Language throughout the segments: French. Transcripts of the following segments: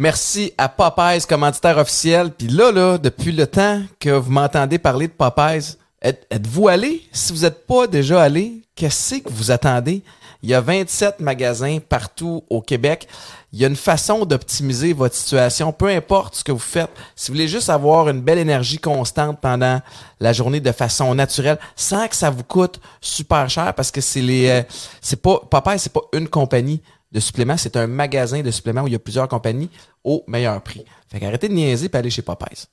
Merci à Popeyes, commanditaire officiel. Puis là, là, depuis le temps que vous m'entendez parler de Popeyes, êtes- êtes-vous allé? Si vous n'êtes pas déjà allé, qu'est-ce que vous attendez? Il y a 27 magasins partout au Québec. Il y a une façon d'optimiser votre situation, peu importe ce que vous faites. Si vous voulez juste avoir une belle énergie constante pendant la journée de façon naturelle, sans que ça vous coûte super cher, parce que c'est les, euh, c'est pas, Popeyes, c'est pas une compagnie de suppléments, c'est un magasin de suppléments où il y a plusieurs compagnies au meilleur prix. Fait qu'arrêtez de niaiser et allez chez Popeyes.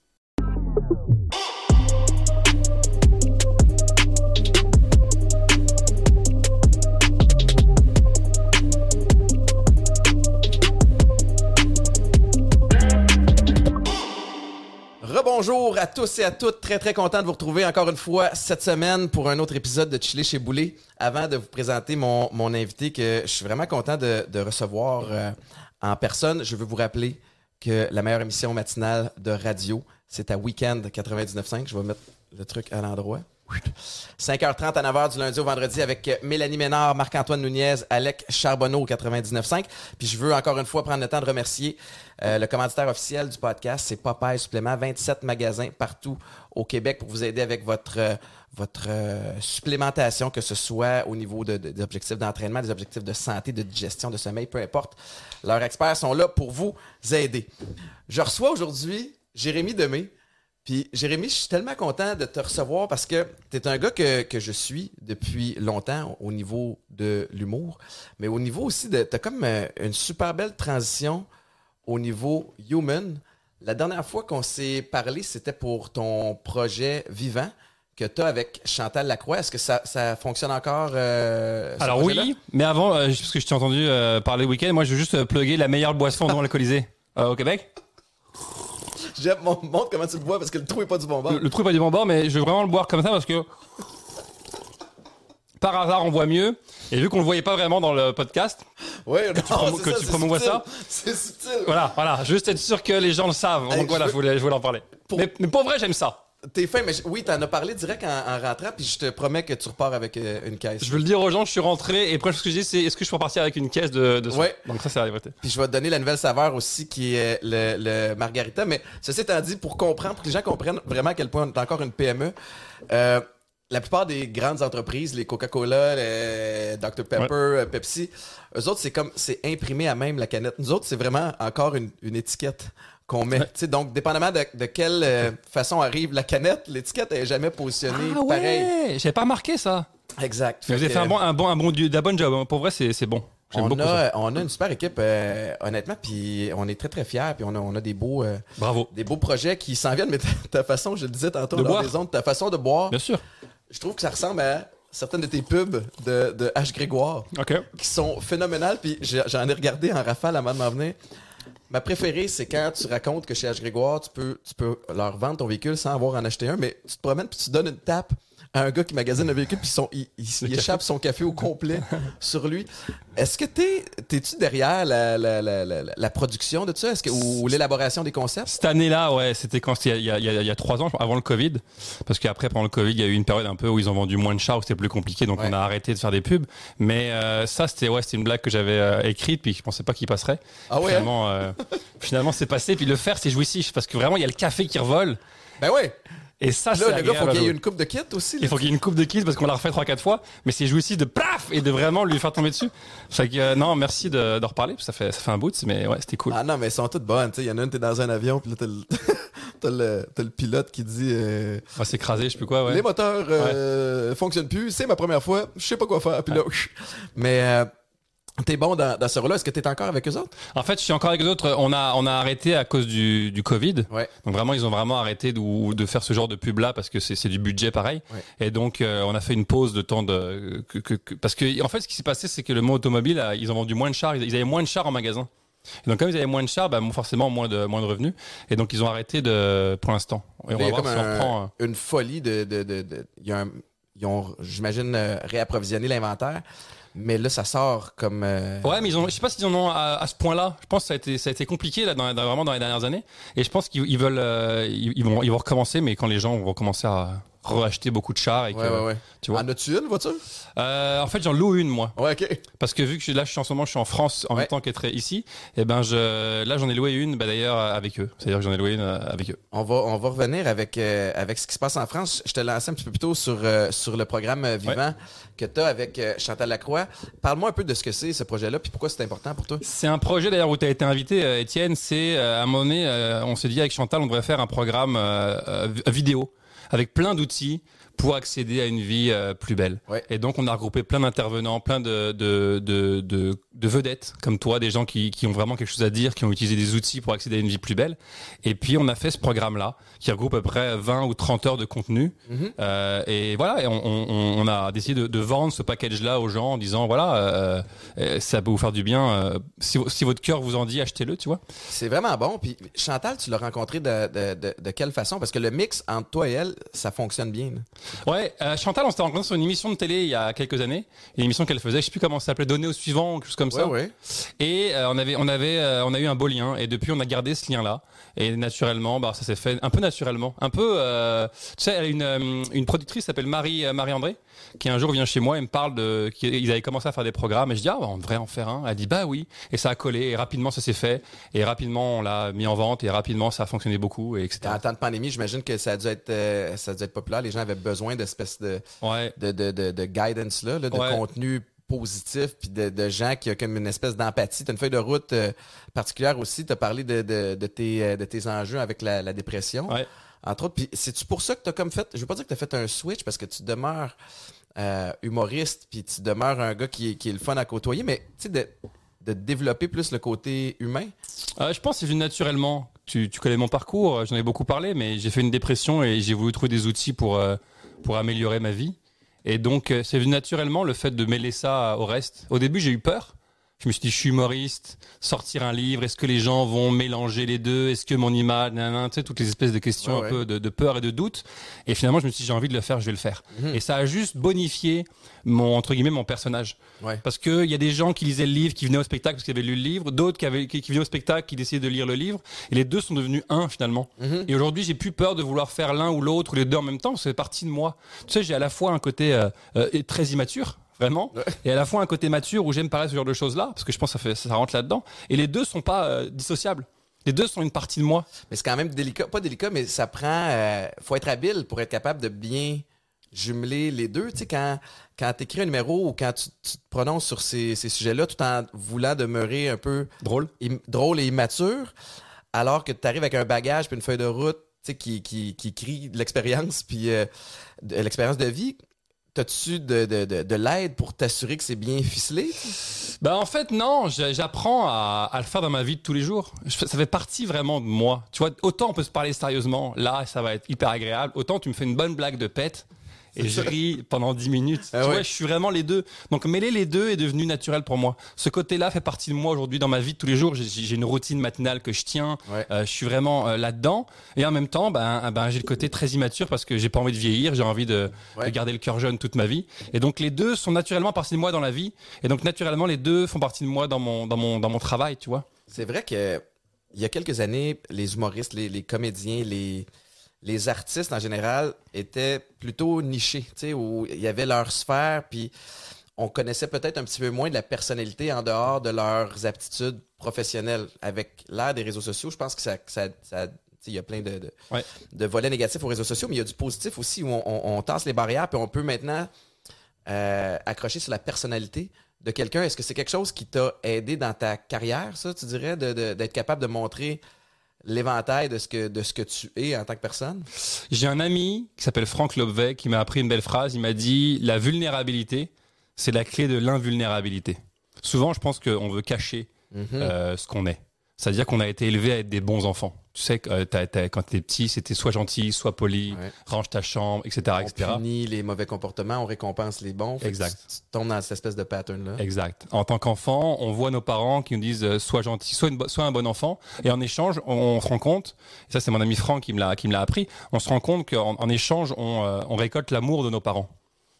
Rebonjour à tous et à toutes. Très, très content de vous retrouver encore une fois cette semaine pour un autre épisode de Chili chez Boulet. Avant de vous présenter mon, invité que je suis vraiment content de, de recevoir euh, en personne, je veux vous rappeler que la meilleure émission matinale de radio, c'est à Weekend 99.5. Je vais mettre le truc à l'endroit. 5h30 à 9h du lundi au vendredi avec Mélanie Ménard, Marc-Antoine Nunez, Alec Charbonneau au 99.5. Puis je veux encore une fois prendre le temps de remercier euh, le commanditaire officiel du podcast, c'est Popeye Supplément, 27 magasins partout au Québec pour vous aider avec votre, euh, votre euh, supplémentation, que ce soit au niveau de, de- des objectifs d'entraînement, des objectifs de santé, de digestion, de sommeil, peu importe. Leurs experts sont là pour vous aider. Je reçois aujourd'hui Jérémy Demé. Puis Jérémy, je suis tellement content de te recevoir parce que tu es un gars que, que je suis depuis longtemps au niveau de l'humour, mais au niveau aussi de... Tu as comme euh, une super belle transition au niveau human. La dernière fois qu'on s'est parlé, c'était pour ton projet vivant que tu as avec Chantal Lacroix. Est-ce que ça, ça fonctionne encore? euh, Alors oui, mais avant, euh, parce que je t'ai entendu euh, parler week-end, moi je veux juste euh, plugger la meilleure boisson non alcoolisée euh, au Québec. Jeff, mon- montre comment tu le bois parce que le trou est pas du bon bord. Le, le truc est pas du bon bord, mais je veux vraiment le boire comme ça parce que par hasard on voit mieux. Et vu qu'on le voyait pas vraiment dans le podcast, promo- que ça, tu c'est promouvois subtil. ça. C'est subtil. voilà, voilà, juste être sûr que les gens le savent. Donc voilà, je je voulais, je voulais en parler. Pour- Mais, mais pour vrai, j'aime ça. T'es fin, mais je- oui, t'en as parlé direct en, en rentrant, puis je te promets que tu repars avec euh, une caisse. Je veux le dire aux gens, je suis rentré et après ce que je dis, c'est est-ce que je peux repartir avec une caisse de, de Ouais. Donc ça, c'est la vérité. Puis je vais te donner la nouvelle saveur aussi qui est le, le margarita. Mais ceci étant dit, pour comprendre, pour que les gens comprennent vraiment à quel point on est encore une PME, euh, la plupart des grandes entreprises, les Coca-Cola, les Dr Pepper, euh, Pepsi, eux autres, c'est comme c'est imprimé à même la canette. Nous autres, c'est vraiment encore une, une étiquette qu'on met. Donc, dépendamment de, de quelle euh, façon arrive la canette, l'étiquette est jamais positionnée Ah pareil. ouais, j'avais pas remarqué ça. Exact. Vous avez fait un bon, un bon, un bon, job. hein. Pour vrai, c'est bon. On ça. a, on a une super équipe, euh, honnêtement, puis on est très très fiers, puis on a, on a des beaux, euh, Bravo. des beaux projets qui s'en viennent. Mais ta, ta façon, je le disais tantôt De boire. ondes, ta façon de boire, Bien sûr. je trouve que ça ressemble à certaines de tes pubs de, de H Grégoire qui sont phénoménales. Puis j'en ai regardé en rafale avant de m'en venir. Ma préférée, c'est quand tu racontes que chez H. Grégoire, tu peux, tu peux leur vendre ton véhicule sans avoir en acheter un, mais tu te promènes puis tu donnes une tape à un gars qui magasine un véhicule puis son, il, il- il échappe son café au complet sur lui. Est-ce que t'es, t'es-tu derrière la, la, la, la, la production de ça? Est-ce que, ou l'élaboration des concepts? Cette année-là, ouais, c'était quand c'était il y a, il y a- il y a trois ans, avant le Covid. Parce qu'après, pendant le Covid, il y a eu une période un peu où ils ont vendu moins de chars, où c'était plus compliqué, donc Ouais. on a arrêté de faire des pubs. Mais euh, ça, c'était ouais, c'était une blague que j'avais euh, écrite, puis je pensais pas qu'il passerait. Ah ouais, hein? Finalement, euh, finalement, c'est passé. Puis le faire, c'est jouissif, parce que vraiment, il y a le café qui revole. Ben ouais. Et ça, Là, c'est le gars, faut qu'il y ait une coupe de kit aussi. Il faut qu'il y ait une coupe de kills parce qu'on l'a refait 3-4 fois, mais c'est jouissif de plaf et de vraiment lui faire tomber dessus. Fait que, euh, non, merci de, de reparler, ça fait, ça fait un bout, mais ouais, c'était cool. Ah non, mais elles sont toutes bonnes. tu sais. Il y en a une, t'es dans un avion, puis là, t'as le, t'as le, t'as le pilote qui dit euh, On va s'écraser, je sais plus quoi, ouais. Les moteurs euh, fonctionnent plus, c'est ma première fois, je sais pas quoi faire. Puis là, mais euh, t'es bon dans, dans ce rôle-là? Est-ce que t'es encore avec eux autres? En fait, je suis encore avec d'autres. On a, on a arrêté à cause du, du Covid. Ouais. Donc vraiment, ils ont vraiment arrêté de, de faire ce genre de pub là parce que c'est c'est du budget pareil. Ouais. Et donc, euh, on a fait une pause de temps de que, que- que- parce que en fait, ce qui s'est passé, c'est que le monde automobile, a- ils ont vendu moins de chars. Ils ils avaient moins de chars en magasin. Et donc, comme ils avaient moins de chars, bah, forcément moins de moins de revenus. Et donc, ils ont arrêté de pour l'instant. Et on va voir si on reprend. euh. une folie de. de, de, de- y a un- ils ont, j'imagine, euh, réapprovisionné l'inventaire. Mais là, ça sort comme. euh, Ouais, mais ils ont, je sais pas s'ils en ont à, à ce point-là. Je pense que ça a été, ça a été compliqué là, dans, vraiment dans les dernières années. Et je pense qu'ils ils veulent, euh, ils, vont, ils vont recommencer, mais quand les gens vont commencer à racheter beaucoup de chars. Et que, Ouais, ouais, ouais. Tu vois. En as-tu une voiture? Euh, en fait, j'en loue une moi, Ouais, ok. parce que vu que je- là, je suis en ce moment, je suis en France en même temps qu'être ici. Et ben, je, là, j'en ai loué une, bah, d'ailleurs, euh, avec eux. C'est-à-dire que j'en ai loué une euh, avec eux. On va, on va revenir avec, euh, avec ce qui se passe en France. Je te lançais un petit peu plus tôt sur, euh, sur le programme euh, Vivant que tu as avec Chantal Lacroix. Parle-moi un peu de ce que c'est, ce projet-là, puis pourquoi c'est important pour toi? C'est un projet d'ailleurs où tu as été invité, euh, Étienne. C'est euh, à un moment donné, euh, on s'est dit avec Chantal, on devrait faire un programme euh, euh, vidéo avec plein d'outils pour accéder à une vie euh, plus belle. Ouais. Et donc on a regroupé plein d'intervenants, plein de, de, de, de, de vedettes comme toi, des gens qui, qui ont vraiment quelque chose à dire, qui ont utilisé des outils pour accéder à une vie plus belle. Et puis on a fait ce programme-là qui regroupe à peu près 20 ou 30 heures de contenu. Mhm. Euh, et voilà, et on, on, on a décidé de, de vendre ce package-là aux gens en disant voilà, euh, euh, ça peut vous faire du bien. si, si votre cœur vous en dit, achetez-le, tu vois. C'est vraiment bon. Puis Chantal, tu l'as rencontré de, de, de, quelle façon? Parce que le mix entre toi et elle, ça fonctionne bien. là. Ouais, Chantal, on s'était rencontrés sur une émission de télé il y a quelques années, une émission qu'elle faisait, je sais plus comment ça s'appelait, Donner au suivant ou quelque chose comme ça. Ouais. Et on avait, on avait, on a eu un beau lien, et depuis on a gardé ce lien-là. Et naturellement, bah ça s'est fait un peu naturellement, un peu. euh, tu sais, une, euh, une productrice s'appelle Marie euh, Marie André, qui un jour vient chez moi et me parle de, qu'ils avaient commencé à faire des programmes, et je dis ah bah, on devrait en faire un. Elle dit bah oui, et ça a collé, et rapidement ça s'est fait, et rapidement on l'a mis en vente, et rapidement ça a fonctionné beaucoup, et etc. En temps de pandémie, j'imagine que ça a dû être, euh, ça a dû être populaire. Les gens avaient besoin d'espèces de, Ouais. de, de, de, de guidance là, là, de Ouais. contenu positif, puis de, de gens qui ont comme une espèce d'empathie. Tu as une feuille de route euh, particulière aussi. Tu as parlé de, de, de, tes, euh, de tes enjeux avec la, la dépression. Ouais. Entre autres, puis c'est-tu pour ça que tu as comme fait, je veux pas dire que tu as fait un switch parce que tu demeures euh, humoriste, puis tu demeures un gars qui est, qui est le fun à côtoyer, mais tu sais, de, de développer plus le côté humain? Euh, je pense que c'est venu naturellement. Tu, tu connais mon parcours, j'en ai beaucoup parlé, mais j'ai fait une dépression et j'ai voulu trouver des outils pour, euh, pour améliorer ma vie. Et donc, euh, c'est naturellement le fait de mêler ça au reste. Au début, j'ai eu peur. Je me suis dit, je suis humoriste, sortir un livre, est-ce que les gens vont mélanger les deux? Est-ce que mon image, nanana, tu sais, toutes les espèces de questions Ouais, un peu de, de peur et de doute. Et finalement, je me suis dit, j'ai envie de le faire, je vais le faire. Mhm. Et ça a juste bonifié mon, entre guillemets, mon personnage. Ouais. Parce qu'il y a des gens qui lisaient le livre, qui venaient au spectacle parce qu'ils avaient lu le livre, d'autres qui, avaient, qui, qui venaient au spectacle, qui décidaient de lire le livre, et les deux sont devenus un finalement. Mhm. Et aujourd'hui, j'ai plus peur de vouloir faire l'un ou l'autre ou les deux en même temps, parce que c'est partie de moi. Tu sais, j'ai à la fois un côté euh, euh, très immature, vraiment, Ouais. et à la fois un côté mature où j'aime parler ce genre de choses-là, parce que je pense que ça, fait, ça rentre là-dedans. Et les deux sont pas euh, dissociables. Les deux sont une partie de moi. Mais c'est quand même délicat, pas délicat, mais ça prend. euh, faut être habile pour être capable de bien jumeler les deux. Tu sais, quand, quand tu écris un numéro ou quand tu, tu te prononces sur ces, ces sujets-là tout en voulant demeurer un peu Drôle. im- drôle et immature, alors que tu arrives avec un bagage puis une feuille de route tu sais, qui, qui, qui crie de l'expérience puis euh, l'expérience de vie. T'as-tu de, de, de, de l'aide pour t'assurer que c'est bien ficelé? Bah en fait non, j'a- j'apprends à, à le faire dans ma vie de tous les jours. Ça fait partie vraiment de moi. Tu vois, autant on peut se parler sérieusement, là ça va être hyper agréable, autant tu me fais une bonne blague de pète et je ris pendant 10 minutes. Ah tu ouais. vois, je suis vraiment les deux. Donc mêler les deux est devenu naturel pour moi. Ce côté-là fait partie de moi aujourd'hui dans ma vie de tous les jours. J'ai- une routine matinale que je tiens. Ouais. Euh, je suis vraiment euh, là-dedans. Et en même temps, ben, ben, j'ai le côté très immature parce que j'ai pas envie de vieillir. J'ai envie de, Ouais. de garder le cœur jeune toute ma vie. Et donc les deux sont naturellement partie de moi dans la vie. Et donc naturellement les deux font partie de moi dans mon dans mon dans mon travail, tu vois. C'est vrai que il y a quelques années, les humoristes, les, les comédiens, les, les artistes en général étaient plutôt nichés, tu sais, où il y avait leur sphère, puis on connaissait peut-être un petit peu moins de la personnalité en dehors de leurs aptitudes professionnelles. Avec l'ère des réseaux sociaux, je pense que ça, ça, il y a plein de, de, Ouais. de volets négatifs aux réseaux sociaux, mais il y a du positif aussi où on, on- on tasse les barrières, puis on peut maintenant euh, accrocher sur la personnalité de quelqu'un. Est-ce que c'est quelque chose qui t'a aidé dans ta carrière, ça, tu dirais, d'être capable de montrer l'éventail de ce que de ce que tu es en tant que personne? J'ai un ami qui s'appelle Franck Lobvet qui m'a appris une belle phrase. Il m'a dit la vulnérabilité, c'est la clé de l'invulnérabilité. Souvent, je pense qu'on veut cacher Mhm. euh, ce qu'on est. C'est-à-dire qu'on a été élevé à être des bons enfants. Tu sais, que, euh, t'as- t'as- quand t'es petit, c'était soit gentil, soit poli, Ouais. range ta chambre, etc., on etc. punit les mauvais comportements, on récompense les bons. Exact. Tu, tombes dans cette espèce de pattern-là. Exact. En tant qu'enfant, on voit nos parents qui nous disent euh, sois gentil, sois, une bo- sois un bon enfant. Et en échange, on, on se rend compte, et ça c'est mon ami Franck qui me l'a qui me l'a appris, on se rend compte qu'en en échange, on, euh, on récolte l'amour de nos parents.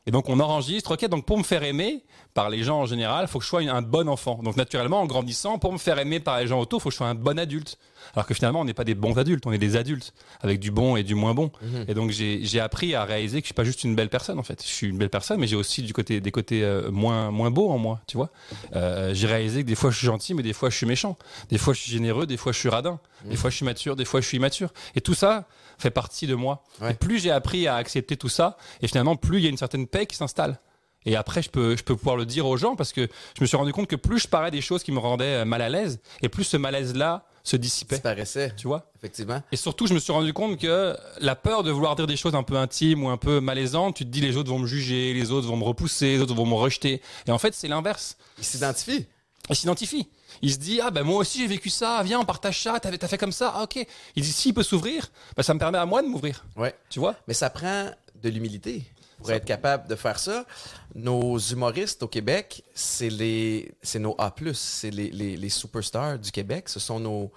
Et donc on enregistre, ok, donc pour me faire aimer par les gens en général, il faut que je sois un bon enfant. Donc naturellement, en grandissant, pour me faire aimer par les gens autour, il faut que je sois un bon adulte. Alors que finalement, on n'est pas des bons adultes, on est des adultes, avec du bon et du moins bon. Mhm. Et donc j'ai appris à réaliser que je suis pas juste une belle personne en fait. Je suis une belle personne, mais j'ai aussi du côté, des côtés euh, moins, moins beaux en moi, tu vois. Euh, j'ai réalisé que des fois je suis gentil, mais des fois je suis méchant. Des fois je suis généreux, des fois je suis radin. Mhm. Des fois je suis mature, des fois je suis immature. Et tout ça fait partie de moi. Ouais. Et plus j'ai appris à accepter tout ça, et finalement plus il y a une certaine paix qui s'installe. Et après, je peux, je peux pouvoir le dire aux gens parce que je me suis rendu compte que plus je parlais des choses qui me rendaient euh, mal à l'aise, et plus ce malaise-là se dissipait. Disparaissait, Tu vois? Effectivement. Et surtout, je me suis rendu compte que la peur de vouloir dire des choses un peu intimes ou un peu malaisantes, tu te dis les autres vont me juger, les autres vont me repousser, les autres vont me rejeter. Et en fait, c'est l'inverse. Il s'identifie. Il s'identifie. Il se dit, ah ben moi aussi j'ai vécu ça, viens on partage ça, t'as fait comme ça, ah ok. Il dit, s'il peut s'ouvrir, ben, ça me permet à moi de m'ouvrir. Ouais. Tu vois? Mais ça prend de l'humilité pour être capable de faire ça. Nos humoristes au Québec, c'est les, c'est nos A+, c'est les, les, les superstars du Québec. Ce sont nos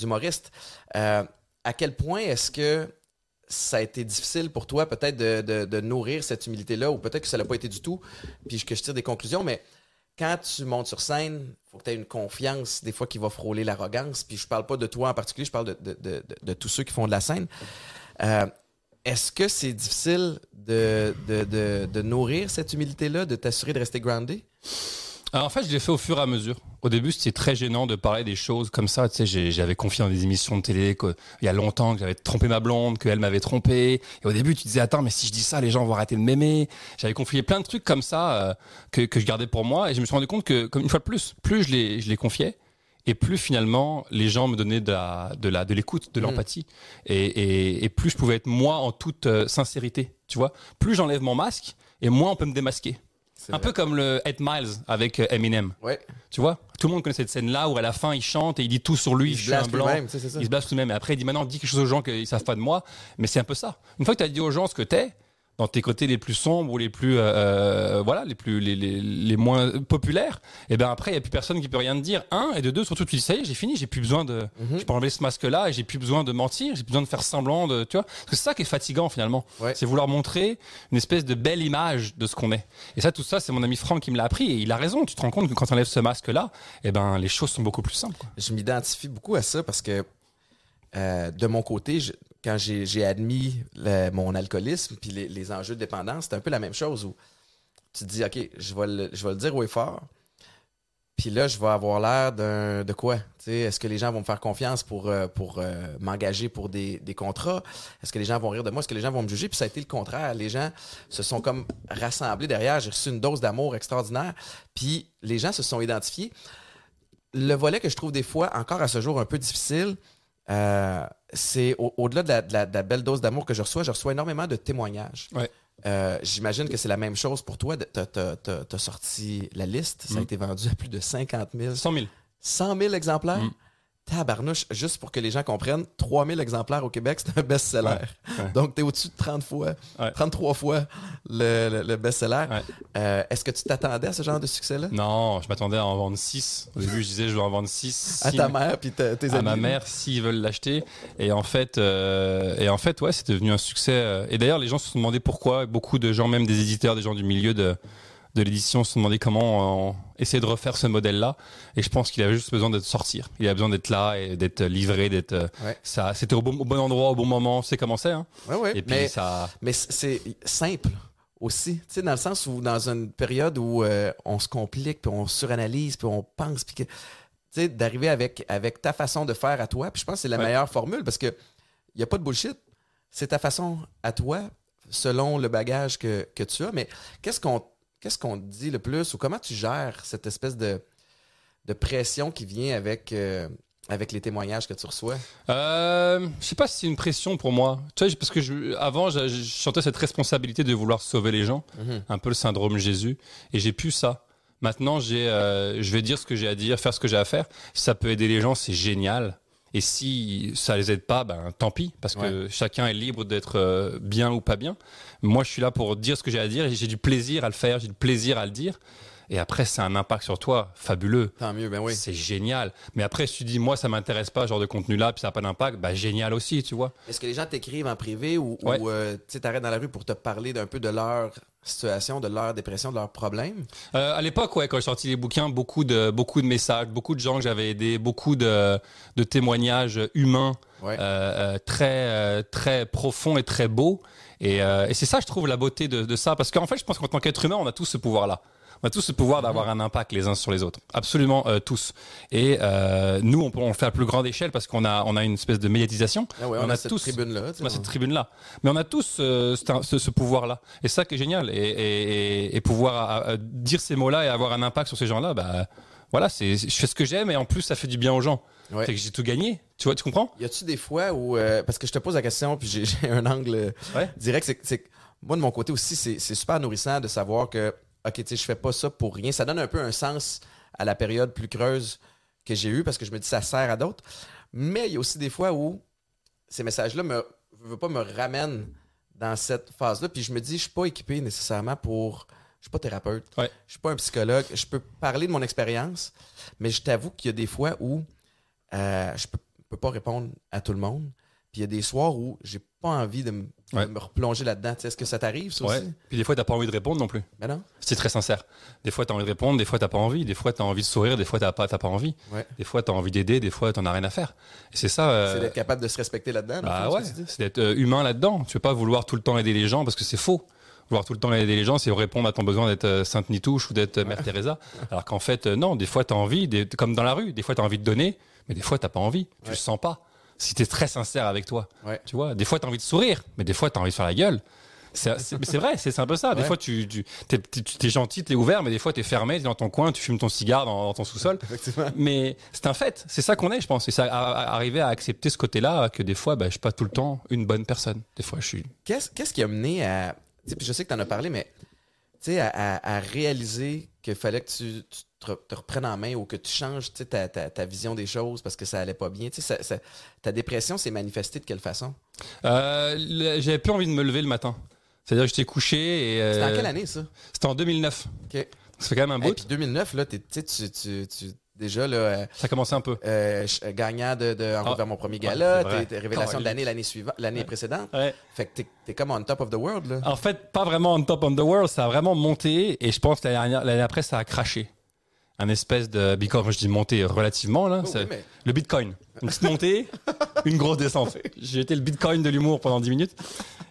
humoristes. Euh, à quel point est-ce que ça a été difficile pour toi peut-être de, de- de nourrir cette humilité-là ou peut-être que ça l'a pas été du tout, puis que je tire des conclusions, mais quand tu montes sur scène, faut que tu aies une confiance des fois qui va frôler l'arrogance. Puis je parle pas de toi en particulier, je parle de, tous ceux qui font de la scène. Euh, est-ce que c'est difficile de nourrir cette humilité-là, de t'assurer de rester groundé? Alors, en fait, je l'ai fait au fur et à mesure. Au début, c'était très gênant de parler des choses comme ça. Tu sais, j'avais confié dans des émissions de télé qu'il y a longtemps que j'avais trompé ma blonde, qu'elle m'avait trompé. Et au début, tu disais, attends, mais si je dis ça, les gens vont arrêter de m'aimer. J'avais confié plein de trucs comme ça euh, que, que je gardais pour moi. Et je me suis rendu compte que, comme une fois de plus, plus je les, je les confiais, et plus finalement les gens me donnaient de la, de la, de l'écoute, de l'empathie, et, et, et plus je pouvais être moi en toute euh, sincérité. Tu vois, plus j'enlève mon masque, et moins on peut me démasquer. Un vrai. peu comme le 8 Miles avec euh, Eminem. Ouais. Tu vois, tout le monde connaît cette scène-là où à la fin il chante et il dit tout sur lui, Il je se suis un blanc. ça. Il se blase tout-même. Et après il dit maintenant dis quelque chose aux gens qu'ils savent pas de moi. Mais c'est un peu ça. Une fois que tu as dit aux gens ce que t'es, dans tes côtés les plus sombres ou les plus, euh, euh, voilà, les plus, les, les, les moins populaires, et ben après il y a plus personne qui peut rien te dire. Un et de deux surtout tu dis ça y est j'ai fini, j'ai plus besoin de, Mhm. je peux enlever ce masque-là et j'ai plus besoin de mentir, j'ai plus besoin de faire semblant de, tu vois, parce que c'est ça qui est fatigant finalement. Ouais. C'est vouloir montrer une espèce de belle image de ce qu'on est. Et ça, tout ça, c'est mon ami Franck qui me l'a appris et il a raison. Tu te rends compte que quand tu enlèves ce masque-là, eh ben, les choses sont beaucoup plus simples. quoi. Je m'identifie beaucoup à ça parce que euh, de mon côté, quand j'ai admis mon alcoolisme puis les, enjeux de dépendance, c'est un peu la même chose où tu te dis, OK, je vais le, je vais le dire haut et fort. Puis là, je vais avoir l'air d'un de quoi? Est-ce que les gens vont me faire confiance pour, euh, euh, m'engager pour des, des contrats? Est-ce que les gens vont rire de moi? Est-ce que les gens vont me juger? Puis ça a été le contraire. Les gens se sont comme rassemblés derrière. J'ai reçu une dose d'amour extraordinaire. Puis les gens se sont identifiés. Le volet que je trouve des fois encore à ce jour un peu difficile, euh, c'est au- au-delà de, la, de la- de la belle dose d'amour que je reçois, je reçois énormément de témoignages. Ouais. Euh, J'imagine que c'est la même chose pour toi. Tu as, sorti la liste. Ça a Mm. été vendu à plus de 50 000. 100 000. 100 000 exemplaires? Mm. Tabarnouche, juste pour que les gens comprennent, 3 000 exemplaires au Québec, c'est un best-seller. Ouais, ouais. Donc, tu es au-dessus de 30 fois, Ouais. 33 fois le, le- le best-seller. Euh, Est-ce que tu t'attendais à ce genre de succès-là? Non, je m'attendais à en vendre 6. Au début, je disais, je vais en vendre 6. À ta mère puis tes à amis. ma mère s'ils veulent l'acheter et en fait euh, et en fait ouais c'est devenu un succès euh, et d'ailleurs les gens se sont demandé pourquoi beaucoup de gens même des éditeurs des gens du milieu de de l'édition se sont demandé comment on essayer de refaire ce modèle là et je pense qu'il avait juste besoin d'être sortir il a besoin d'être là et d'être livré d'être euh, Ouais. ça c'était au bon, au bon endroit au bon moment c'est comment c'est hein Ouais, ouais. et puis mais ça mais c'est simple aussi. Tu sais, dans le sens où, dans une période où euh, on se complique, puis on suranalyse, puis on pense, puis que. Tu sais, d'arriver avec, avec ta façon de faire à toi, puis je pense que c'est la Ouais. meilleure formule parce que il n'y a pas de bullshit. C'est ta façon à toi, selon le bagage que, que tu as. Mais qu'est-ce qu'on qu'est-ce qu'on te dit le plus ou comment tu gères cette espèce de, de pression qui vient avec, euh, avec les témoignages que tu reçois? Euh, je sais pas si c'est une pression pour moi. Tu sais, parce que je, avant, je, je sentais cette responsabilité de vouloir sauver les gens, un peu le syndrome Jésus, et j'ai plus ça. Maintenant, j'ai, euh, je vais dire ce que j'ai à dire, faire ce que j'ai à faire. Si ça peut aider les gens, c'est génial. Et si ça les aide pas, ben tant pis, parce que chacun est libre d'être euh, bien ou pas bien. Moi, je suis là pour dire ce que j'ai à dire, et j'ai du plaisir à le faire, j'ai du plaisir à le dire. Et après, c'est un impact sur toi fabuleux. Tant mieux, ben oui. C'est génial. Mais après, si tu dis, moi, ça m'intéresse pas, ce genre de contenu-là, puis ça n'a pas d'impact, bah, génial aussi, tu vois. Est-ce que les gens t'écrivent en privé ou, Ouais. ou, euh, tu t'arrêtes dans la rue pour te parler d'un peu de leur situation de leur dépression, de leurs problèmes? Euh, à l'époque, ouais, quand j'ai sorti les bouquins, beaucoup de, beaucoup de messages, beaucoup de gens que j'avais aidés, beaucoup de, de témoignages humains Ouais. euh, euh, très, très profonds et très beaux. Et, euh, et c'est ça, je trouve, la beauté de, de ça. Parce qu'en fait, je pense qu'en tant qu'être humain, on a tous ce pouvoir-là. On a tous ce pouvoir d'avoir un impact les uns sur les autres. Absolument euh, tous. Et euh, nous, on, peut- on le fait à plus grande échelle parce qu'on a, on a une espèce de médiatisation. Ah ouais, on, a, cette tribune-là. tu sais, On a cette on- tribune-là. Mais on a tous euh, ce, ce- ce pouvoir-là. Et ça qui est génial. Et, et- et- et pouvoir dire ces mots-là et avoir un impact sur ces gens-là, bah, voilà, c'est, je fais ce que j'aime et en plus, ça fait du bien aux gens. Ouais. Fait que j'ai tout gagné. Tu vois, tu comprends? Y a-tu des fois où. euh, parce que je te pose la question, puis j'ai un angle Ouais. direct. c'est- moi, de mon côté aussi, c'est super nourrissant de savoir que, OK, tu sais, je fais pas ça pour rien. Ça donne un peu un sens à la période plus creuse que j'ai eue parce que je me dis ça sert à d'autres. Mais il y a aussi des fois où ces messages-là me veux pas me ramènent dans cette phase-là. Puis je me dis, je suis pas équipé nécessairement pour. Je suis pas thérapeute. Ouais. Je suis pas un psychologue. Je peux parler de mon expérience, mais je t'avoue qu'il y a des fois où euh, je peux, peux pas répondre à tout le monde. Puis il y a des soirs où j'ai pas envie de me, Ouais. me replonger là-dedans. Est-ce que ça t'arrive, ça aussi? Puis des fois, t'as pas envie de répondre non plus. Ben non? C'est très sincère. Des fois, t'as envie de répondre, des fois, t'as pas envie. Des fois, t'as envie de sourire, des fois, t'as pas, t'as pas envie. Ouais. Des fois, t'as envie d'aider, des fois, t'en as rien à faire. Et c'est ça. euh, C'est d'être capable de se respecter là-dedans. Bah ouais, c'est d'être euh, humain là-dedans. Tu veux pas vouloir tout le temps aider les gens parce que c'est faux. Vouloir tout le temps aider les gens, c'est répondre à ton besoin d'être euh, Sainte Nitouche ou d'être euh, Mère Teresa. Alors qu'en fait, non, des fois, tu as envie, des- comme dans la rue, des fois, tu as envie de donner, mais des fois, tu pas envie. Tu Ouais. le sens pas. Si tu es très sincère avec toi, Ouais. tu vois, des fois, tu as envie de sourire, mais des fois, tu as envie de faire la gueule. C'est c'est- c'est vrai, c'est c'est un peu ça. Des Ouais. fois, tu, tu es, gentil, tu es ouvert, mais des fois, tu es fermé, tu es dans ton coin, tu fumes ton cigare dans, dans ton sous-sol. Mais c'est un fait, c'est ça qu'on est, je pense. À- arriver à accepter ce côté-là, que des fois, bah, je suis pas tout le temps une bonne personne. Des fois, je suis. Qu'est-ce qui a mené à. je sais que tu en as parlé, mais à, à- à réaliser qu'il fallait que tu, tu te, te reprennes en main ou que tu changes ta, ta- ta vision des choses parce que ça allait pas bien. Tu sais, ça- ça- ta dépression s'est manifestée de quelle façon? Euh, J'avais plus envie de me lever le matin. C'est-à-dire que j'étais couché et. euh, C'était en quelle année, ça? C'était en 2009. OK. Ça fait quand même un Et bout. puis 2009, là, t'es- tu sais, tu, tu, tu- déjà, là, euh, Ça commençait un peu. euh, gagnant de, de En route Ah. vers mon premier gala, t'es- révélation de l'année l'année suivante, l'année précédente. Ouais. Fait que t'es es comme on top of the world, là. En fait, pas vraiment on top on the world, ça a vraiment monté et je pense que l'année après, ça a craché. Un espèce de bitcoin, je dis monté relativement là. Oh, ça- oui, mais- Le bitcoin. Une petite montée, une grosse descente. J'ai été le bitcoin de l'humour pendant 10 minutes.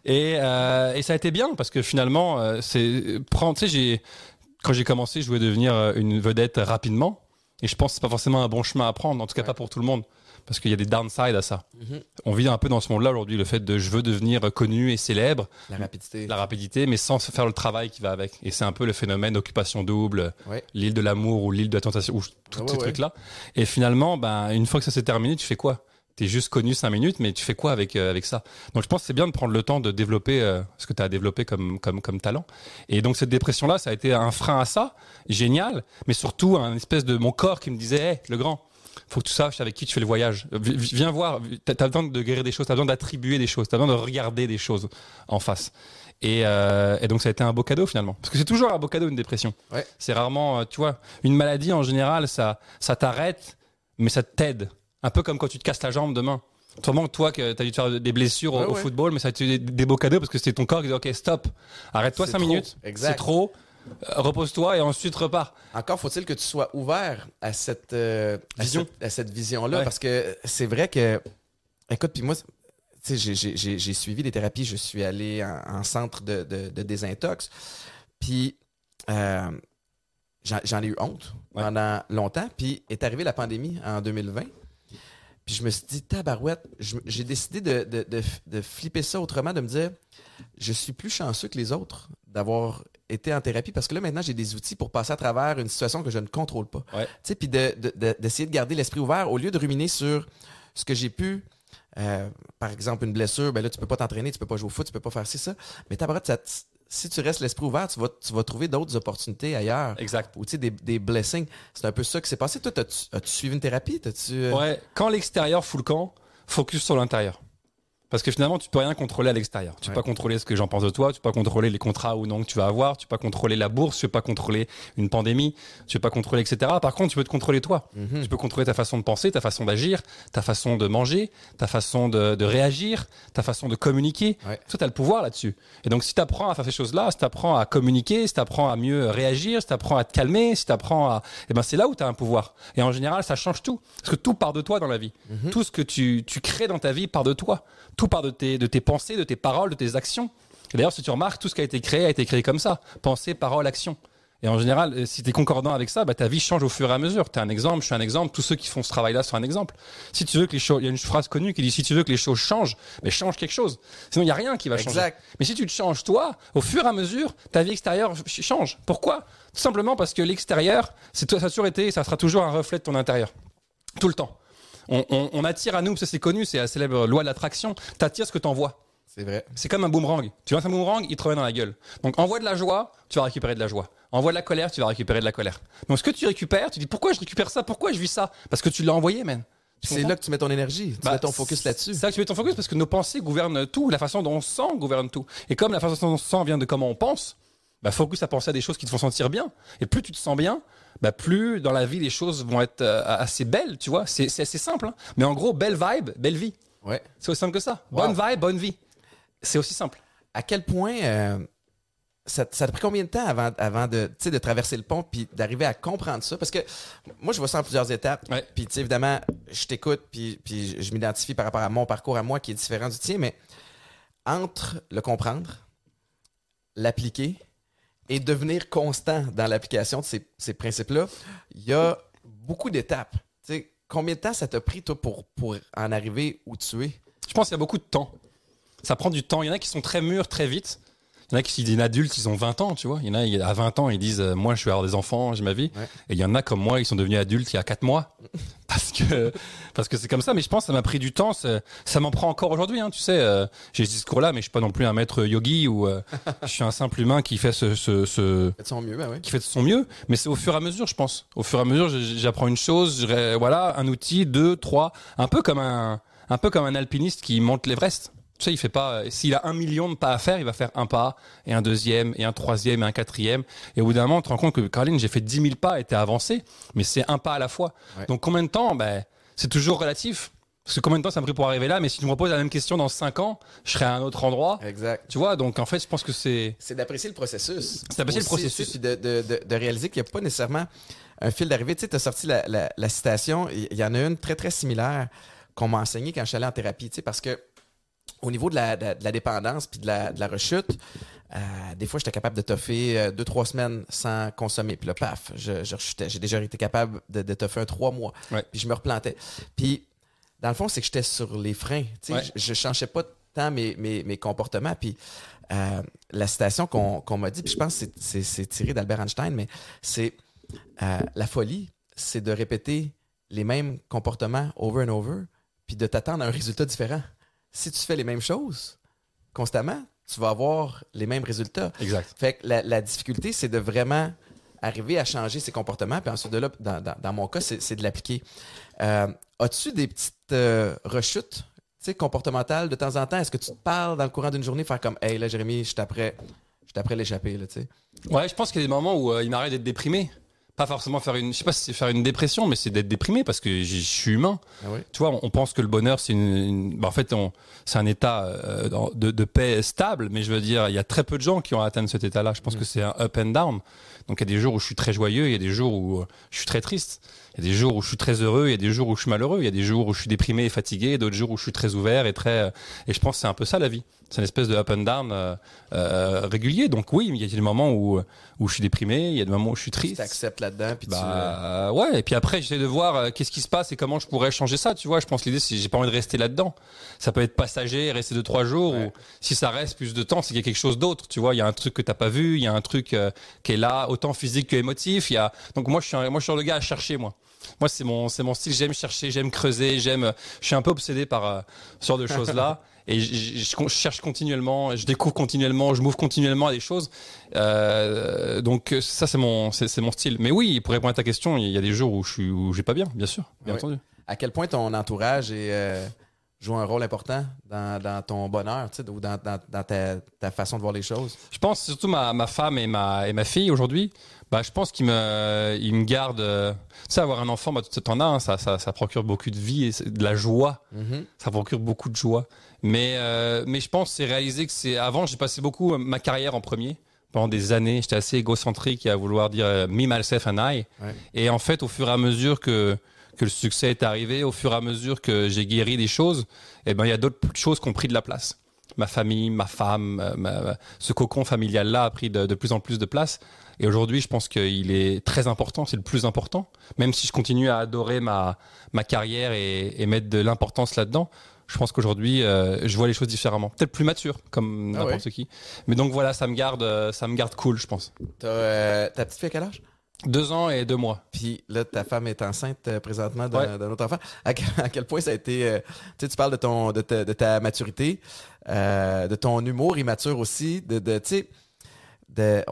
Et, euh, et ça a été bien parce que finalement, euh, c'est prendre, tu sais, j'ai quand j'ai commencé, je voulais devenir euh, une vedette rapidement. Et je pense que c'est pas forcément un bon chemin à prendre, en tout cas Ouais. pas pour tout le monde. Parce qu'il y a des downsides à ça. Mhm. On vit un peu dans ce monde-là aujourd'hui, le fait de je veux devenir connu et célèbre, La rapidité. la rapidité, mais sans faire le travail qui va avec. Et c'est un peu le phénomène occupation double, Ouais. l'île de l'amour ou l'île de la tentation, ou tous Ouais, ces ouais, trucs-là. Et finalement, ben, une fois que ça s'est terminé, tu fais quoi? T'es juste connu cinq minutes, mais tu fais quoi avec, euh, avec ça? Donc je pense que c'est bien de prendre le temps de développer euh, ce que tu as développé comme, comme, comme talent. Et donc cette dépression-là, ça a été un frein à ça, génial, mais surtout un espèce de mon corps qui me disait, hey, le grand, faut que tu saches avec qui tu fais le voyage. Vi- vi- Viens voir, t'as as besoin de guérir des choses, t'as besoin d'attribuer des choses, t'as besoin de regarder des choses en face. Et, euh, et donc ça a été un beau cadeau finalement. Parce que c'est toujours un beau cadeau une dépression. Ouais. C'est rarement, euh, tu vois, une maladie en général, ça, ça t'arrête, mais ça t'aide. Un peu comme quand tu te casses la jambe demain. Sûrement toi, que tu as dû te faire des blessures au- Ouais, au, ouais. football, mais ça a été des, des beaux cadeaux parce que c'était ton corps qui dit Ok, stop, arrête-toi C'est 5 trop. minutes, c'est trop, repose-toi et ensuite repars. Encore faut-il que tu sois ouvert à cette euh, à Vision. cette- à cette, vision-là, Ouais. parce que c'est vrai que, écoute, puis moi, j'ai- suivi des thérapies, je suis allé en, en centre de, de, de désintox, puis euh, j'en j'en ai eu honte Ouais. pendant longtemps, puis est arrivée la pandémie en 2020. Puis je me suis dit, tabarouette, j'ai décidé de, de, de, de flipper ça autrement, de me dire, je suis plus chanceux que les autres d'avoir été en thérapie parce que là, maintenant, j'ai des outils pour passer à travers une situation que je ne contrôle pas. Ouais. Tu sais, puis de- de- de- d'essayer de, garder l'esprit ouvert au lieu de ruminer sur ce que j'ai pu. euh, par exemple, une blessure, ben là, tu peux pas t'entraîner, tu peux pas jouer au foot, tu peux pas faire ci, ça. Mais tabarouette, ça si tu restes l'esprit ouvert, tu vas, tu vas trouver d'autres opportunités ailleurs. Exact. Ou tu sais, des, des blessings. C'est un peu ça qui s'est passé. Toi, as-tu as-tu suivi une thérapie? T'as-tu, euh, Ouais, quand l'extérieur fout le camp, focus sur l'intérieur. Parce que finalement, tu peux rien contrôler à l'extérieur. Tu peux pas contrôler ce que j'en pense de toi, tu peux pas contrôler les contrats ou non que tu vas avoir, tu peux pas contrôler la bourse, tu peux pas contrôler une pandémie, tu peux pas contrôler, etc. Par contre, tu peux te contrôler toi. Mhm. Tu peux contrôler ta façon de penser, ta façon d'agir, ta façon de manger, ta façon de, de réagir, ta façon de communiquer. Ouais. Toi, tu as le pouvoir là-dessus. Et donc, si tu apprends à faire ces choses-là, si tu apprends à communiquer, si tu apprends à mieux réagir, si tu apprends à te calmer, si tu apprends à. Eh ben, c'est là où tu as un pouvoir. Et en général, ça change tout. Parce que tout part de toi dans la vie. Tout ce que tu, tu crées dans ta vie part de toi. Tout part de tes, de tes pensées, de tes paroles, de tes actions. Et d'ailleurs, si tu remarques, tout ce qui a été créé a été créé comme ça. Pensée, parole, action. Et en général, euh, si tu es concordant avec ça, bah, ta vie change au fur et à mesure. Tu es un exemple, je suis un exemple, tous ceux qui font ce travail-là sont un exemple. Si tu veux que les choses, il y a une phrase connue qui dit si tu veux que les choses changent, mais change quelque chose. Sinon, il n'y a rien qui va changer. Exact. Mais si tu te changes toi, au fur et à mesure, ta vie extérieure ch- change. Pourquoi? Tout simplement parce que l'extérieur, c'est ça a toujours été, et ça sera toujours un reflet de ton intérieur. Tout le temps. On, on- on attire à nous, ça c'est connu, c'est la célèbre loi de l'attraction. Tu attires ce que tu envoies. C'est vrai. C'est comme un boomerang. Tu lances un boomerang, il te revient dans la gueule. Donc envoie de la joie, tu vas récupérer de la joie. Envoie de la colère, tu vas récupérer de la colère. Donc ce que tu récupères, tu dis pourquoi je récupère ça? Pourquoi je vis ça? Parce que tu l'as envoyé, man. C'est là que tu mets ton énergie. Tu bah, mets ton focus là-dessus. C'est là que tu mets ton focus parce que nos pensées gouvernent tout, la façon dont on se sent gouverne tout. Et comme la façon dont on se sent vient de comment on pense, bah focus à penser à des choses qui te font sentir bien. Et plus tu te sens bien, bah plus dans la vie les choses vont être euh, assez belles, tu vois. C'est assez simple. hein. Mais en gros, belle vibe, belle vie. Ouais. C'est aussi simple que ça. Wow. Bonne vibe, bonne vie. C'est aussi simple. À quel point euh, ça, ça t'a pris combien de temps avant, avant de, de traverser le pont puis d'arriver à comprendre ça? Parce que moi, je vois ça en plusieurs étapes. Ouais. Puis, tu sais, évidemment, je t'écoute puis, puis je m'identifie par rapport à mon parcours à moi qui est différent du tien, mais entre le comprendre, l'appliquer et devenir constant dans l'application de ces, ces principes-là, il y a beaucoup d'étapes. Combien de temps ça t'a pris, toi, pour, pour en arriver où tu es? Je pense qu'il y a beaucoup de temps. Ça prend du temps. Il y en a qui sont très mûrs très vite. Il y en a qui disent adultes, ils ont 20 ans, tu vois. Il y en a, à 20 ans, ils disent euh, Moi, je vais avoir des enfants, j'ai ma vie. Ouais. Et il y en a comme moi, ils sont devenus adultes il y a 4 mois. Parce que parce que c'est comme ça. Mais je pense que ça m'a pris du temps. Ça, m'en prend encore aujourd'hui. Hein, tu sais, euh, j'ai ce discours-là, mais je suis pas non plus un maître yogi ou euh, je suis un simple humain qui fait ce, ce, ce, mieux, oui. qui fait de son mieux, mais c'est au fur et à mesure, je pense. Au fur et à mesure, j'apprends une chose, voilà, un outil, deux, trois, un peu comme un, un peu comme un alpiniste qui monte l'Everest. Tu sais, il fait pas, euh, s'il a un million de pas à faire, il va faire un pas, et un deuxième, et un troisième, et un quatrième. Et au bout d'un moment, tu te rends compte que, Caroline, j'ai fait 10 000 pas et t'es avancé, mais c'est un pas à la fois. Ouais. Donc, combien de temps? Ben, c'est toujours relatif. Parce que combien de temps ça m'a pris pour arriver là? Mais si tu me reposes la même question dans 5 ans, je serai à un autre endroit. Exact. Tu vois, donc en fait, je pense que c'est, C'est d'apprécier le processus. C'est d'apprécier le processus. Puis de, de, de, de réaliser qu'il n'y a pas nécessairement un fil d'arrivée. Tu sais, tu as sorti la, la, la citation. Il y en a une très, très similaire qu'on m'a enseignée quand je suis allé en thérapie. Tu sais, parce que au niveau de la, de, de la dépendance puis de la, de la rechute, euh, des fois, j'étais capable de toffer euh, deux, trois semaines sans consommer. Puis là, paf, je, je rechutais. J'ai déjà été capable de, de toffer un trois mois. Ouais. Puis je me replantais. Puis, dans le fond, c'est que j'étais sur les freins. Ouais. Je ne changeais pas tant mes, mes, mes comportements. Puis, euh, la citation qu'on m'a dit, puis je pense que c'est- tiré d'Albert Einstein, mais c'est la folie, c'est de répéter les mêmes comportements over and over, puis de t'attendre à un résultat différent. Si tu fais les mêmes choses constamment, tu vas avoir les mêmes résultats. exact. Fait que la, la difficulté, c'est de vraiment arriver à changer ses comportements, puis ensuite de là, dans, dans- dans mon cas, c'est de l'appliquer. Euh, As-tu des petites euh, rechutes tu sais, comportementales de temps en temps? Est-ce que tu te parles dans le courant d'une journée, faire comme Hey là, Jérémy, je t'apprête je t'apprête l'échapper, là, tu sais? Ouais, je pense qu'il y a des moments où euh, il m'arrête d'être déprimé. Pas forcément faire une, je sais pas si c'est faire une dépression, mais c'est d'être déprimé parce que je suis humain. Ah oui? Tu vois, on, pense que le bonheur, c'est une, une- bah, en fait, c'est un état euh, de, de paix stable, mais je veux dire, il y a très peu de gens qui ont atteint cet état-là. Je pense que c'est un up and down. Donc, il y a des jours où je suis très joyeux, il y a des jours où euh, je suis très triste. Il y a des jours où je suis très heureux, il y a des jours où je suis malheureux, il y a des jours où je suis déprimé et fatigué, d'autres jours où je suis très ouvert et très. euh, et je pense que c'est un peu ça la vie. C'est une espèce de up and down euh, euh, régulier. Donc oui, il y a des moments où où je suis déprimé, il y a des moments où je suis Tu triste. t'acceptes là-dedans, puis tu. Bah ouais, et puis après j'essaie de voir euh, qu'est-ce qui se passe et comment je pourrais changer ça, tu vois. Je pense que l'idée c'est j'ai pas envie de rester là-dedans. Ça peut être passager, rester deux trois jours, Ouais. ou si ça reste plus de temps, c'est qu'il y a quelque chose d'autre, tu vois. Il y a un truc que t'as pas vu, il y a un truc euh, qui est là, autant physique que émotif. Il y a donc moi je suis un- moi je suis le gars à chercher moi. Moi c'est mon c'est mon style, j'aime chercher, j'aime creuser, j'aime. Je suis un peu obsédé par ce genre de choses là. Et je, je- je- je cherche continuellement, je découvre continuellement, je m'ouvre continuellement à des choses. Euh, donc ça c'est mon c'est mon style. Mais oui, pour répondre à ta question, il y a des jours où je suis où j'ai pas bien, bien sûr, bien Ouais. entendu. À quel point ton entourage est, euh, joue un rôle important dans, dans ton bonheur, tu sais, ou dans, dans, dans ta, ta façon de voir les choses? Je pense surtout ma, ma femme et ma, et ma fille aujourd'hui. Bah, je pense qu'ils me, ils me gardent. euh, Tu sais, avoir un enfant, bah, tu t'en as, hein, ça, ça, ça procure beaucoup de vie et de la joie. Mhm. Ça procure beaucoup de joie. Mais, euh, mais je pense c'est réalisé que c'est. Avant, j'ai passé beaucoup euh, ma carrière en premier. Pendant des années, j'étais assez égocentrique à vouloir dire me, myself and I. Ouais. Et en fait, au fur et à mesure que, que le succès est arrivé, au fur et à mesure que j'ai guéri des choses, eh ben, il y a d'autres choses qui ont pris de la place. Ma famille, ma femme, euh, ma- ce cocon familial-là a pris de, de plus en plus de place. Et aujourd'hui, je pense qu'il est très important, c'est le plus important. Même si je continue à adorer ma, ma carrière et, et mettre de l'importance là-dedans, je pense qu'aujourd'hui, euh, je vois les choses différemment. Peut-être plus mature, comme Ah n'importe qui. Mais donc voilà, ça me garde, euh, ça me garde cool, je pense. T'as, euh, ta petite fille à quel âge? Deux ans et deux mois. Puis là, ta femme est enceinte euh, présentement d'un Ouais. autre enfant. À quel, à quel point ça a été. euh, tu sais, tu parles de, ton, de, ta, de ta maturité, euh, de ton humour immature aussi, de. de tu sais, de,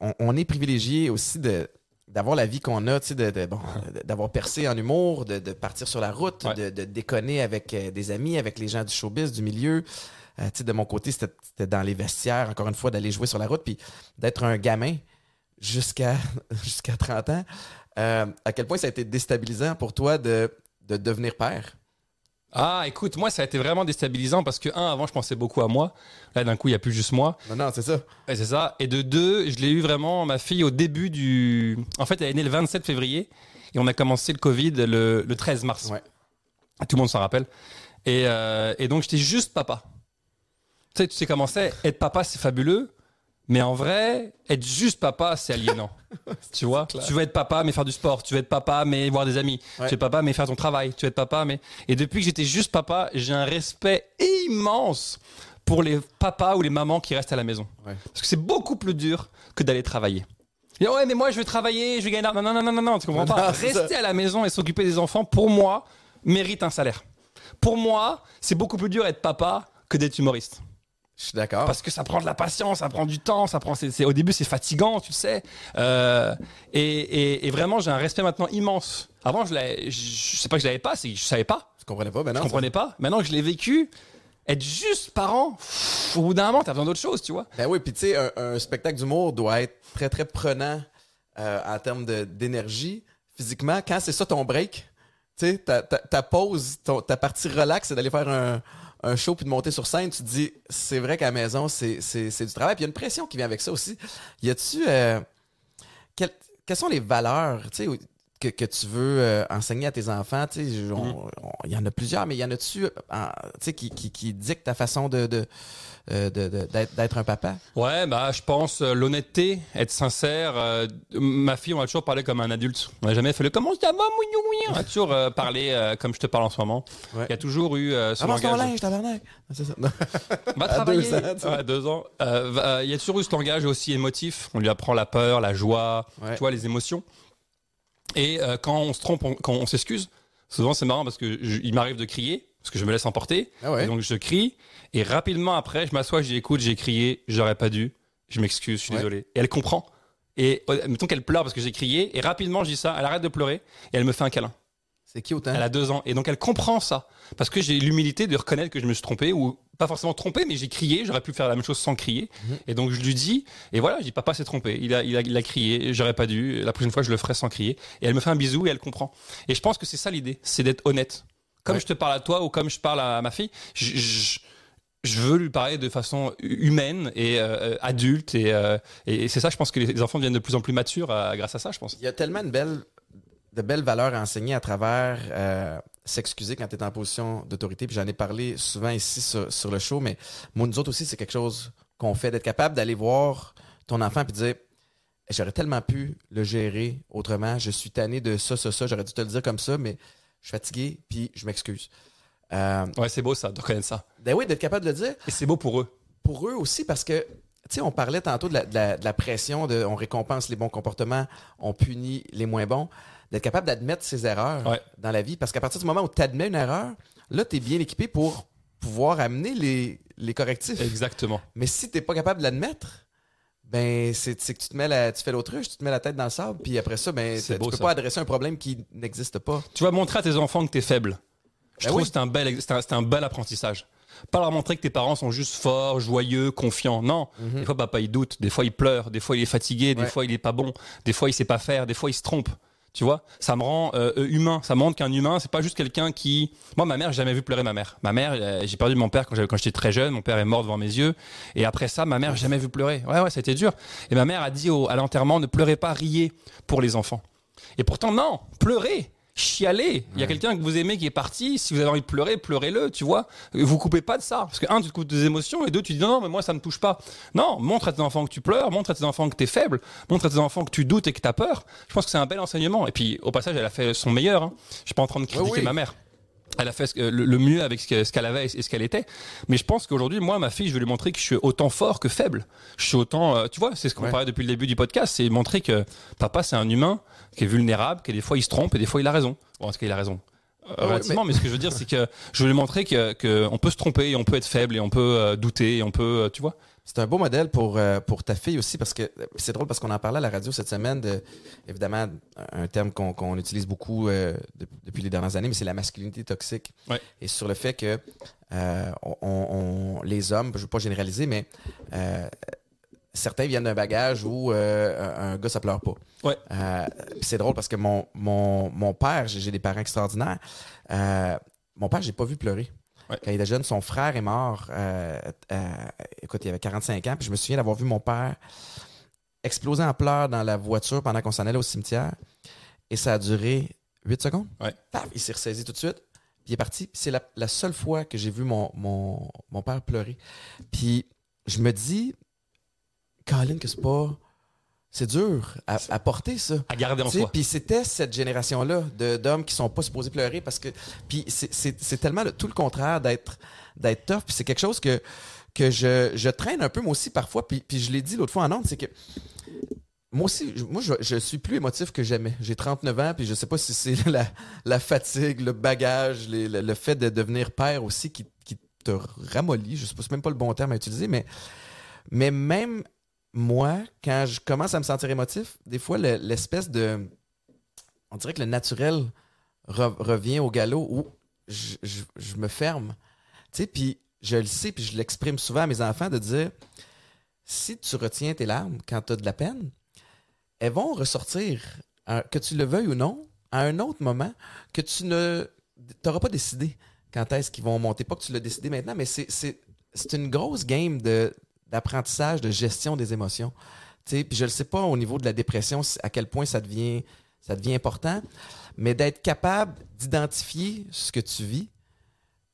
on, on est privilégié aussi de d'avoir la vie qu'on a, tu sais, de, de- bon, d'avoir percé en humour, de, partir sur la route, Ouais. de, déconner avec des amis, avec les gens du showbiz, du milieu. Euh, tu sais, de mon côté, c'était c'était dans les vestiaires, encore une fois, d'aller jouer sur la route, puis d'être un gamin jusqu'à jusqu'à 30 ans. Euh, à quel point ça a été déstabilisant pour toi de, de devenir père? Ah, écoute, moi, ça a été vraiment déstabilisant parce que, un, avant, je pensais beaucoup à moi. Là, d'un coup, il n'y a plus juste moi. Non, non, c'est ça. Ouais, c'est ça. Et de deux, je l'ai eu vraiment, ma fille, au début du. En fait, elle est née le 27 février et on a commencé le Covid le, le 13 mars. Ouais. Tout le monde s'en rappelle. Et, euh, et donc, j'étais juste papa. Tu sais, tu sais comment c'est? Être papa, c'est fabuleux. Mais en vrai, être juste papa, c'est aliénant. tu vois clair. Tu veux être papa, mais faire du sport. Tu veux être papa, mais voir des amis. Ouais. Tu veux être papa, mais faire ton travail. Tu veux être papa, mais. Et depuis que j'étais juste papa, j'ai un respect immense pour les papas ou les mamans qui restent à la maison. Ouais. Parce que c'est beaucoup plus dur que d'aller travailler. Et ouais, mais moi, je veux travailler, je veux gagner. de l'argent. Non, non, non, non, non, tu comprends Non, pas. Rester à la maison et s'occuper des enfants, pour moi, mérite un salaire. Pour moi, c'est beaucoup plus dur d'être papa que d'être humoriste. Je suis d'accord. Parce que ça prend de la patience, ça prend du temps, ça prend. c'est- au début, c'est fatigant, tu le sais. Euh, et, et- et vraiment, j'ai un respect maintenant immense. Avant, je l'avais- je, je sais pas que je l'avais pas, c'est je savais pas, Tu comprenais pas, non. je comprenais pas. Maintenant que je l'ai vécu, être juste parent, pff, au bout d'un moment, t'as besoin d'autre chose, tu vois. Ben oui, puis tu sais, un, un spectacle d'humour doit être très, très prenant euh, en termes de- d'énergie, physiquement. Quand c'est ça ton break, tu sais, ta, ta, ta pause, ton- ta partie relax, c'est d'aller faire un, un show puis de monter sur scène. Tu te dis, c'est vrai qu'à la maison, c'est c'est- c'est du travail. Puis il y a une pression qui vient avec ça aussi. Y a-tu. euh, quel- quelles sont les valeurs, que, que tu veux euh, enseigner à tes enfants? On- il y en a plusieurs, mais y en a-tu, euh, qui, qui, qui dictent ta façon de. de euh, d'être un papa? Ouais, bah, je pense euh, l'honnêteté, être sincère. euh, ma fille, on a toujours parlé comme un adulte. On n'a jamais fait le comment ça va, mougnou. On a toujours parlé comme je te parle en ce moment. Ouais. Il y a toujours eu ce ton langage. linge, tabarnak! C'est ça. Va À travailler. deux ans. Ouais, deux ans. Va- Il y a toujours eu ce langage aussi émotif. On lui apprend la peur, la joie, Ouais. tu vois, les émotions. Et quand on se trompe, on- quand on s'excuse, souvent c'est marrant parce que je- il m'arrive de crier parce que je me laisse emporter. Ah ouais? Et donc je crie et rapidement après, je m'assois, je dis écoute, j'ai crié, j'aurais pas dû, je m'excuse, je suis Ouais. désolé. Et elle comprend. Et euh, mettons qu'elle pleure parce que j'ai crié et rapidement je dis ça, elle arrête de pleurer et elle me fait un câlin. C'est qui? Elle a deux ans. Et donc elle comprend ça. Parce que j'ai l'humilité de reconnaître que je me suis trompé, ou pas forcément trompé, mais j'ai crié, j'aurais pu faire la même chose sans crier. Mhm. Et donc je lui dis, et voilà, je dis papa s'est trompé, il a, il, a, il a crié, j'aurais pas dû, la prochaine fois je le ferai sans crier. Et elle me fait un bisou et elle comprend. Et je pense que c'est ça l'idée, c'est d'être honnête. Comme Ouais. je te parle à toi ou comme je parle à ma fille, je, je- je veux lui parler de façon humaine et euh, adulte. Et, euh, et c'est ça, je pense que les enfants deviennent de plus en plus matures euh, grâce à ça, je pense. Il y a tellement de belles, de belles valeurs à enseigner à travers s'excuser quand tu es en position d'autorité. Puis j'en ai parlé souvent ici sur, sur le show, mais moi, nous autres aussi, c'est quelque chose qu'on fait, d'être capable d'aller voir ton enfant et dire J'aurais tellement pu le gérer autrement. Je suis tanné de ça, ça, ça. J'aurais dû te le dire comme ça, mais je suis fatigué, puis je m'excuse. Euh, Ouais, c'est beau ça, de reconnaître ça. ben oui, d'être capable de le dire. Et c'est beau pour eux. pour eux aussi parce que tu sais on parlait tantôt de la, de la- de la pression de on récompense les bons comportements on punit les moins bons d'être capable d'admettre ses erreurs Ouais. dans la vie parce qu'à partir du moment où tu admets une erreur là tu es bien équipé pour pouvoir amener les, les correctifs Exactement. mais si tu pas capable de l'admettre ben c'est c'est que tu te mets la, tu fais l'autruche tu te mets la tête dans le sable puis après ça ben C'est tu beau, peux ça. pas adresser un problème qui n'existe pas Tu vas montrer à tes enfants que tu es faible. Je Ben trouve oui. que c'était un bel, un, un bel apprentissage. Pas leur montrer que tes parents sont juste forts, joyeux, confiants. Non. Des fois, papa, il doute. Des fois, il pleure. Des fois, il est fatigué. Des. Ouais. fois, il est pas bon. Des fois, il sait pas faire. Des fois, il se trompe. Tu vois, ça me rend euh, euh, humain. Ça montre qu'un humain, c'est pas juste quelqu'un qui. Moi, ma mère, j'ai jamais vu pleurer ma mère. Ma mère, euh, j'ai perdu mon père quand j'étais très jeune. Mon père est mort devant mes yeux. Et après ça, ma mère, j'ai jamais vu pleurer. Ouais, ouais, été dur. Et ma mère a dit à l'enterrement, ne pleurez pas, riez pour les enfants. Et pourtant, non, pleurez, chialez. Il y a quelqu'un que vous aimez qui est parti. Si vous avez envie de pleurer, pleurez-le, tu vois. Vous coupez pas de ça. Parce que, un, tu te coupes des émotions, et deux, tu dis non, non, mais moi, ça me touche pas. Non, montre à tes enfants que tu pleures, montre à tes enfants que tu es faible, montre à tes enfants que tu doutes et que tu as peur. Je pense que c'est un bel enseignement. Et puis, au passage, elle a fait son meilleur. Hein. Je suis pas en train de critiquer Oui, oui. ma mère. Elle a fait ce le, le mieux avec ce que- ce qu'elle avait et ce qu'elle était. Mais je pense qu'aujourd'hui, moi, ma fille, je vais lui montrer que je suis autant fort que faible. Je suis autant, euh, tu vois, c'est ce qu'on Ouais. parlait depuis le début du podcast, c'est montrer que papa, c'est un humain qui est vulnérable, que des fois il se trompe et des fois il a raison. Bon, est-ce qu'il a raison Euh, ouais, Relativement, mais... ce que je veux dire, c'est que je veux lui montrer que, que on peut se tromper, et on peut être faible et on peut euh, douter, et on peut, tu vois. C'est un beau modèle pour, euh, pour ta fille aussi, parce que euh, c'est drôle parce qu'on en parlait à la radio cette semaine, de, évidemment, un terme qu'on utilise beaucoup euh, de- depuis les dernières années, mais c'est la masculinité toxique. Ouais. Et sur le fait que euh, on, on- les hommes, je ne veux pas généraliser, mais certains viennent d'un bagage où euh, un gars, ça pleure pas. Ouais. Euh, c'est drôle parce que mon, mon, mon père, j'ai j'ai des parents extraordinaires, euh, mon père, j'ai pas vu pleurer. Ouais. Quand il était jeune, son frère est mort. euh, euh, écoute, il avait 45 ans. Puis je me souviens d'avoir vu mon père exploser en pleurs dans la voiture pendant qu'on s'en allait au cimetière. Et ça a duré 8 secondes. Ouais. Paf, il s'est ressaisi tout de suite. Puis il est parti. C'est la, la seule fois que j'ai vu mon, mon, mon père pleurer. Puis je me dis, Colin, que c'est pas. C'est dur à, à porter ça. À garder en soi. Puis c'était cette génération-là d'hommes qui sont pas supposés pleurer parce que. Puis c'est- tellement le- tout le contraire d'être d'être tough. Puis c'est quelque chose que, que je, je traîne un peu moi aussi parfois. Puis, puis je l'ai dit l'autre fois en Nantes, c'est que. Moi aussi, je- moi, je, je suis plus émotif que jamais. J'ai 39 ans, puis je sais pas si c'est la, la fatigue, le bagage, les- le, le fait de devenir père aussi qui, qui te ramollit. Je sais pas, c'est même pas le bon terme à utiliser, mais, mais même moi, quand je commence à me sentir émotif, des fois, le- l'espèce de. On dirait que le naturel re- revient au galop où je, je- me ferme. Tu sais, puis je le sais, puis je l'exprime souvent à mes enfants de dire si tu retiens tes larmes quand tu as de la peine, elles vont ressortir, euh, que tu le veuilles ou non, à un autre moment que tu ne t'auras pas décidé quand est-ce qu'ils vont monter. Pas que tu l'as décidé maintenant, mais c'est une grosse game de, d'apprentissage, de gestion des émotions. Puis je ne sais pas au niveau de la dépression si- à quel point ça devient, important, mais d'être capable d'identifier ce que tu vis,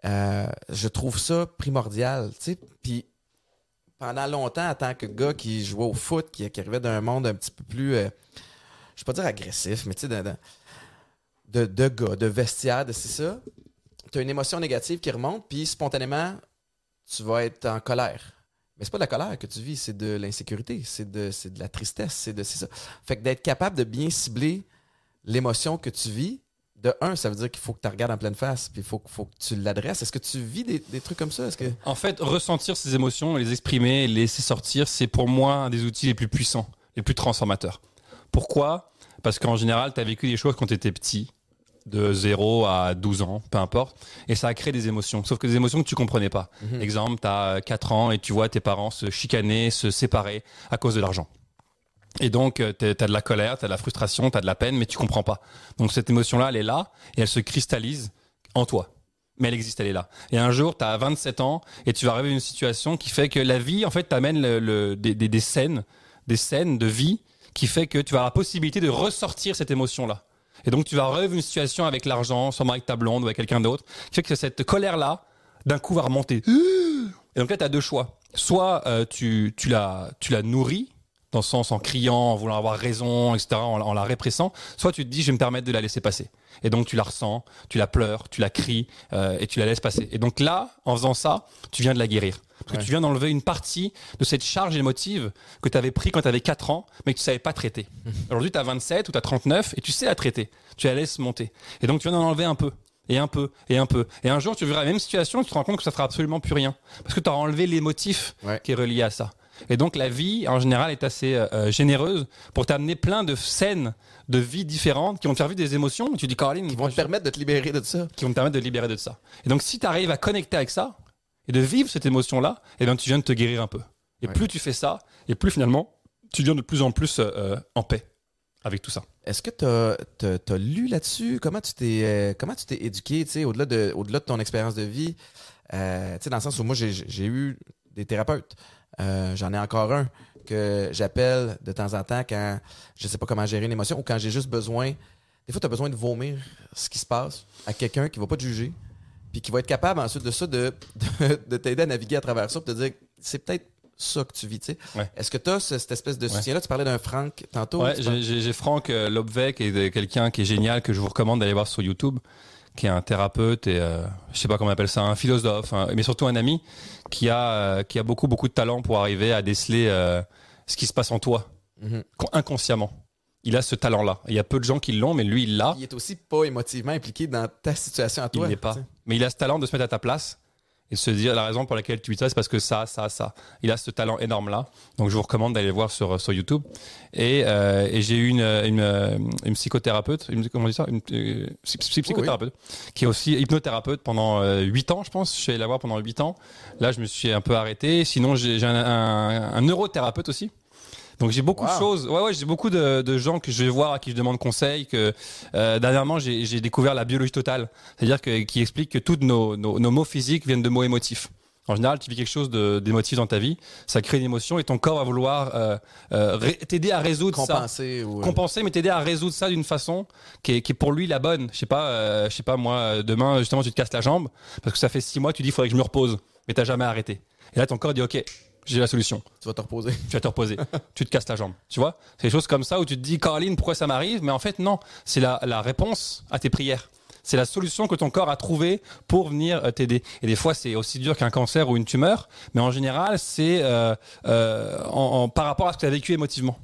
euh, je trouve ça primordial. Puis pendant longtemps, en tant que gars qui jouait au foot, qui, qui arrivait d'un monde un petit peu plus, euh, je vais pas dire agressif, mais tu sais, de, de, de, gars, de c'est ça, tu as une émotion négative qui remonte, puis spontanément, tu vas être en colère. Mais c'est pas de la colère que tu vis, c'est de l'insécurité, c'est de, de la tristesse, c'est de ça. Fait que d'être capable de bien cibler l'émotion que tu vis, de un, ça veut dire qu'il faut que tu regardes en pleine face, puis il faut, faut que tu l'adresses. Est-ce que tu vis des, des trucs comme ça? Que... En fait, ressentir ses émotions, les exprimer, les laisser sortir, c'est pour moi un des outils les plus puissants, les plus transformateurs. Pourquoi? Parce qu'en général, tu as vécu des choses quand tu étais petit, de 0 à 12 ans, peu importe, et ça a créé des émotions, sauf que des émotions que tu comprenais pas. Exemple, tu as 4 ans et tu vois tes parents se chicaner, se séparer à cause de l'argent. Et donc, tu as de la colère, tu as de la frustration, tu as de la peine, mais tu comprends pas. Donc, cette émotion-là, elle est là et elle se cristallise en toi. Mais elle existe, elle est là. Et un jour, tu as 27 ans et tu vas arriver à une situation qui fait que la vie, en fait, t'amène le, le- des, des- des scènes, des scènes de vie qui fait que tu vas avoir la possibilité de ressortir cette émotion-là. Et donc, tu vas revivre une situation avec l'argent, sûrement avec ta blonde ou avec quelqu'un d'autre, qui fait que cette colère-là, d'un coup, va remonter. Et donc là, tu as deux choix. Soit euh, tu, tu, la, tu la nourris, dans le sens en criant, en voulant avoir raison, etc., en, en la répressant, soit tu te dis, je vais me permettre de la laisser passer. Et donc tu la ressens, tu la pleures, tu la cries, euh, et tu la laisses passer. Et donc là, en faisant ça, tu viens de la guérir. Parce que tu viens d'enlever une partie de cette charge émotive que tu avais pris quand tu avais 4 ans, mais que tu savais pas traiter. Aujourd'hui, tu as 27 ou tu as 39 et tu sais la traiter. Tu la laisses monter. Et donc tu viens d'en enlever un peu. Et un peu, et un peu. Et un jour, tu verras la même situation, tu te rends compte que ça fera absolument plus rien. Parce que tu auras enlevé l'émotif Ouais. qui est relié à ça. Et donc la vie, en général, est assez euh, euh, généreuse pour t'amener plein de scènes de vie différentes qui vont te faire vivre des émotions. Tu dis, Caroline, Qui vont te permettre de te libérer de ça. qui vont te permettre de te libérer de ça. Et donc, si tu arrives à connecter avec ça et de vivre cette émotion-là, eh bien, tu viens de te guérir un peu. Et Ouais. plus tu fais ça, et plus finalement, tu deviens de plus en plus euh, euh, en paix avec tout ça. Est-ce que tu as, lu là-dessus? Comment tu t'es euh, comment tu t'es éduqué, au-delà de, au-delà de ton expérience de vie? Euh, dans le sens où moi, j'ai, eu des thérapeutes. J'en ai encore un que j'appelle de temps en temps quand je sais pas comment gérer une émotion ou quand j'ai juste besoin. Des fois, tu as besoin de vomir ce qui se passe à quelqu'un qui va pas te juger, puis qui va être capable ensuite de ça de, de, de t'aider à naviguer à travers ça, puis te dire c'est peut-être ça que tu vis. tu sais. Ouais. Est-ce que tu as cette espèce de Ouais. soutien-là? Tu parlais d'un Franck tantôt. Ouais, j'ai- Franck euh, Lobvec et de- quelqu'un qui est génial que je vous recommande d'aller voir sur YouTube, qui est un thérapeute et euh, je sais pas comment on appelle ça, un philosophe, hein, mais surtout un ami qui a euh, qui a beaucoup beaucoup de talent pour arriver à déceler euh, ce qui se passe en toi Mhm. con- inconsciemment. Il a ce talent-là. Il y a peu de gens qui l'ont, mais lui il l'a. il est aussi pas émotivement impliqué dans ta situation à Il toi. n'est pas. Mais il a ce talent de se mettre à ta place et de se dire la raison pour laquelle tu vis ça, c'est parce que ça, ça, ça. Il a ce talent énorme-là. Donc je vous recommande d'aller le voir sur, sur YouTube. Et, euh, et j'ai eu une, une, une psychothérapeute, une, comment on dit ça? Une euh, psy- psy- psychothérapeute, qui est aussi hypnothérapeute pendant euh, 8 ans, je pense. Je suis allé la voir pendant 8 ans. Là, je me suis un peu arrêté. Sinon, j'ai j'ai un, un, un neurothérapeute aussi. Donc j'ai beaucoup de choses. Ouais, ouais, j'ai beaucoup de, de gens que je vais voir à qui je demande conseil. Que euh, dernièrement j'ai découvert la biologie totale, c'est-à-dire que qui explique que tous nos, nos, nos mots physiques viennent de mots émotifs. En général, tu vis quelque chose d'émotif dans ta vie, ça crée une émotion et ton corps va vouloir euh, euh, t'aider à résoudre ça Compenser ou. euh, compenser mais t'aider à résoudre ça d'une façon qui est, qui est pour lui la bonne je sais pas euh, je sais pas moi demain justement tu te casses la jambe parce que ça fait six mois tu dis il faudrait que je me repose mais t'as jamais arrêté et là ton corps dit ok j'ai la solution tu vas te reposer. tu vas te reposer, tu te casses la jambe. Tu vois? C'est des choses comme ça où tu te dis, Caroline, pourquoi ça m'arrive? Mais en fait, non. C'est la, la réponse à tes prières. C'est la solution que ton corps a trouvée pour venir euh, t'aider. Et des fois, c'est aussi dur qu'un cancer ou une tumeur, mais en général, c'est euh, euh, en, en- par rapport à ce que tu as vécu émotivement.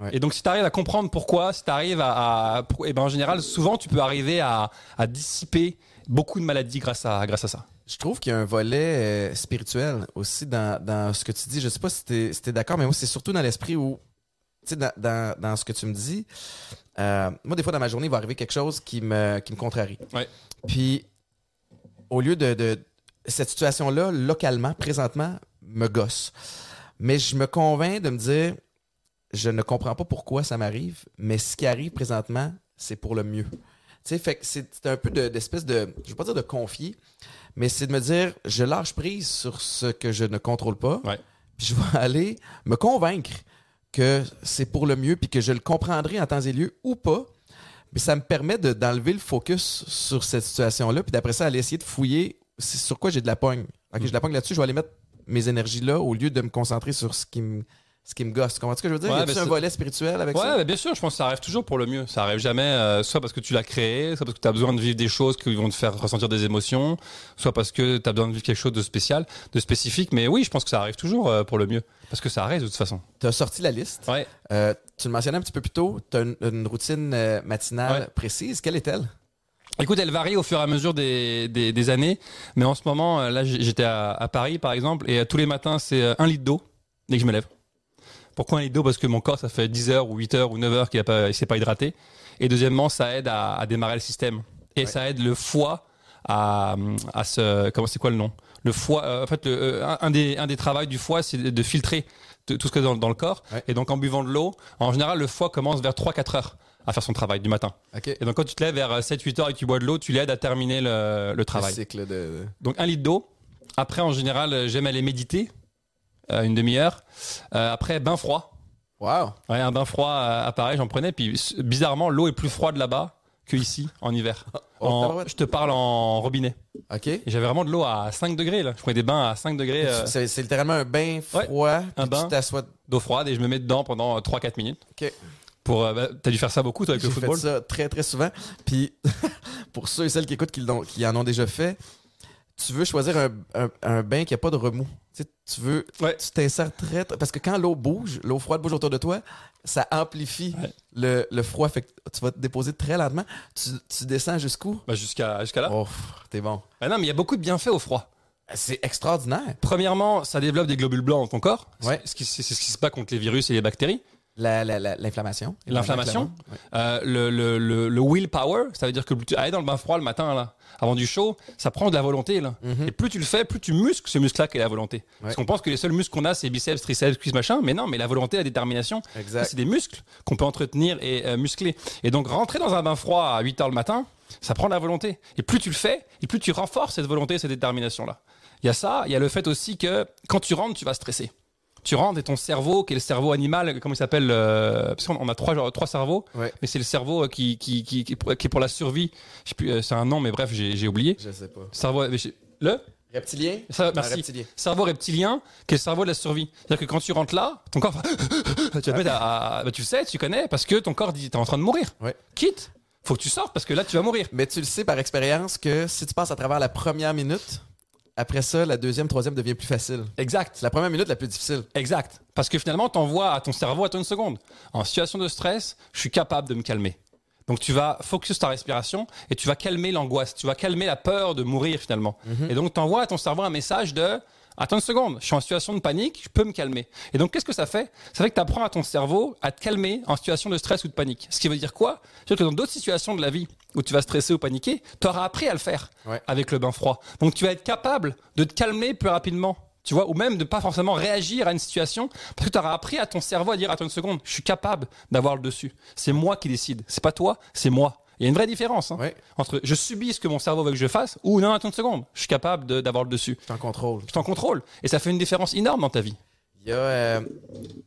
Ouais. Et donc, si tu arrives à comprendre pourquoi, si tu arrives à, à- pour- eh ben, en général, souvent, tu peux arriver à, à dissiper beaucoup de maladies grâce à, grâce à ça. Je trouve qu'il y a un volet euh, spirituel aussi dans, dans ce que tu dis. Je sais pas si tu es, d'accord, mais moi, c'est surtout dans l'esprit où, tu sais, dans, dans, dans ce que tu me dis, euh, moi, des fois, dans ma journée, il va arriver quelque chose qui me, qui me contrarie. Ouais. Puis, au lieu de, de cette situation-là, localement, présentement, me gosse. Mais je me convainc de me dire, je ne comprends pas pourquoi ça m'arrive, mais ce qui arrive présentement, c'est pour le mieux. Tu sais, fait que c'est un peu de- d'espèce de, je veux pas dire de confier, mais c'est de me dire, je lâche prise sur ce que je ne contrôle pas, Ouais. puis je vais aller me convaincre que c'est pour le mieux, puis que je le comprendrai en temps et lieu ou pas. Mais ça me permet de- d'enlever le focus sur cette situation-là, puis d'après ça, aller essayer de fouiller sur quoi j'ai de la pogne. Ok, j'ai de la pogne là-dessus, je vais aller mettre mes énergies là au lieu de me concentrer sur ce qui me, ce qui me gosse. Tu comprends ce que je veux dire? Ouais, y a un volet spirituel avec Ouais, ça? bah, bien sûr, je pense que ça arrive toujours pour le mieux. Ça arrive jamais, euh, soit parce que tu l'as créé, soit parce que tu as besoin de vivre des choses qui vont te faire ressentir des émotions, soit parce que tu as besoin de vivre quelque chose de spécial, de spécifique. Mais oui, je pense que ça arrive toujours euh, pour le mieux. Parce que ça arrive de toute façon. Tu as sorti la liste. Ouais. Euh, tu le mentionnais un petit peu plus tôt, tu as une, une routine matinale Ouais. précise. Quelle est-elle? Écoute, elle varie au fur et à mesure des, des, des années. Mais en ce moment, là, j'étais à, à Paris, par exemple, et tous les matins, c'est un litre d'eau dès que je me lève. Pourquoi un litre d'eau Parce que mon corps, ça fait 10 heures ou 8 heures ou 9 heures qu'il ne s'est pas hydraté. Et deuxièmement, ça aide à, à démarrer le système. Et Ouais. ça aide le foie à, à se... Comment c'est quoi le nom? Le foie... euh, en fait, le, euh, un, un des, un des travaux du foie, c'est de, de filtrer tout ce que dans, dans le corps. Ouais. Et donc, en buvant de l'eau, en général, le foie commence vers 3-4 heures à faire son travail du matin. OK. Et donc quand tu te lèves vers 7-8 heures et que tu bois de l'eau, tu l'aides à terminer le, le Le travail. cycle de... Donc un litre d'eau. Après, en général, euh, j'aime aller méditer euh, une demi-heure. Euh, après, bain froid. Wow! Ouais, un bain froid euh, à Paris, j'en prenais. Puis bizarrement, l'eau est plus froide là-bas que ici en hiver. Oh, En- je te parle en robinet. OK. J'avais vraiment de l'eau à 5 degrés là. Je prenais des bains à 5 degrés euh, C'est c'est littéralement un bain froid. un bain. Tu t'assois. d'eau froide et je me mets dedans pendant 3-4 minutes. OK. Pour, euh, bah, t'as dû faire ça beaucoup toi avec J'ai le fait football? ça très, très souvent. Puis, pour ceux et celles qui écoutent qui, qui en ont déjà fait, tu veux choisir un, un- un bain qui n'a pas de remous. Tu, sais, tu veux, Ouais. tu t'insères très, Parce que quand l'eau bouge, l'eau froide bouge autour de toi, ça amplifie Ouais. le, le froid. Fait que tu vas te déposer très lentement. Tu, tu descends jusqu'où? Bah, jusqu'à là. Oh, t'es bon. Bah non, mais il y a beaucoup de bienfaits au froid. C'est extraordinaire. Premièrement, ça développe des globules blancs dans ton corps. Ouais. C'est ce qui c'est ce qui se passe contre les virus et les bactéries. La- la- la- L'inflammation. L'inflammation? Euh, le, le, le, le willpower, ça veut dire que tu aller dans le bain froid le matin, là, avant du chaud, ça prend de la volonté. Là. Et plus tu le fais, plus tu muscles ce muscle-là qui est la volonté. Parce qu'on pense que les seuls muscles qu'on a, c'est biceps, triceps, cuisses, machin. Mais non, mais la volonté, la détermination, c'est des muscles qu'on peut entretenir et euh, muscler. Et donc, rentrer dans un bain froid à 8 heures le matin, ça prend de la volonté. Et plus tu le fais, et plus tu renforces cette volonté, cette détermination-là. Il y a ça, il y a le fait aussi que quand tu rentres, tu vas stresser. Tu rentres et ton cerveau, qui est le cerveau animal, comment il s'appelle euh, Parce qu'on on a trois, genre, trois cerveaux, Ouais. mais c'est le cerveau euh, qui, qui, qui, qui, est pour- qui est pour la survie. Je sais plus, euh, c'est un nom, mais bref, j'ai j'ai oublié. Je sais pas. Cerveau, le? Reptilien? ça, merci. reptilien. Cerveau reptilien, qui est le cerveau de la survie. C'est-à-dire que quand tu rentres là, ton corps, tu vas à, à- bah, tu le sais, tu connais, parce que ton corps dit, t'es en train de mourir. Ouais. Quitte, faut que tu sortes parce que là, tu vas mourir. Mais tu le sais par expérience que si tu passes à travers la première minute, après ça, la deuxième, troisième devient plus facile. Exact. C'est la première minute la plus difficile. Exact. Parce que finalement, tu envoies à ton cerveau, attends une seconde. En situation de stress, je suis capable de me calmer. Donc tu vas focus ta respiration et tu vas calmer l'angoisse, tu vas calmer la peur de mourir finalement. Et donc tu envoies à ton cerveau un message de attends une seconde, je suis en situation de panique, je peux me calmer. Et donc qu'est-ce que ça fait? Ça fait que tu apprends à ton cerveau à te calmer en situation de stress ou de panique. Ce qui veut dire quoi? C'est-à-dire que dans d'autres situations de la vie où tu vas stresser ou paniquer, tu auras appris à le faire Ouais. avec le bain froid. Donc tu vas être capable de te calmer plus rapidement. Tu vois, ou même de pas forcément réagir à une situation parce que tu auras appris à ton cerveau à dire attends une seconde, je suis capable d'avoir le dessus. C'est moi qui décide, c'est pas toi, c'est moi. Il y a une vraie différence hein, Ouais. entre je subis ce que mon cerveau veut que je fasse ou non attends une seconde, je suis capable d'avoir le dessus. Tu en contrôle. Je t'en contrôle et ça fait une différence énorme dans ta vie. Il y a, euh,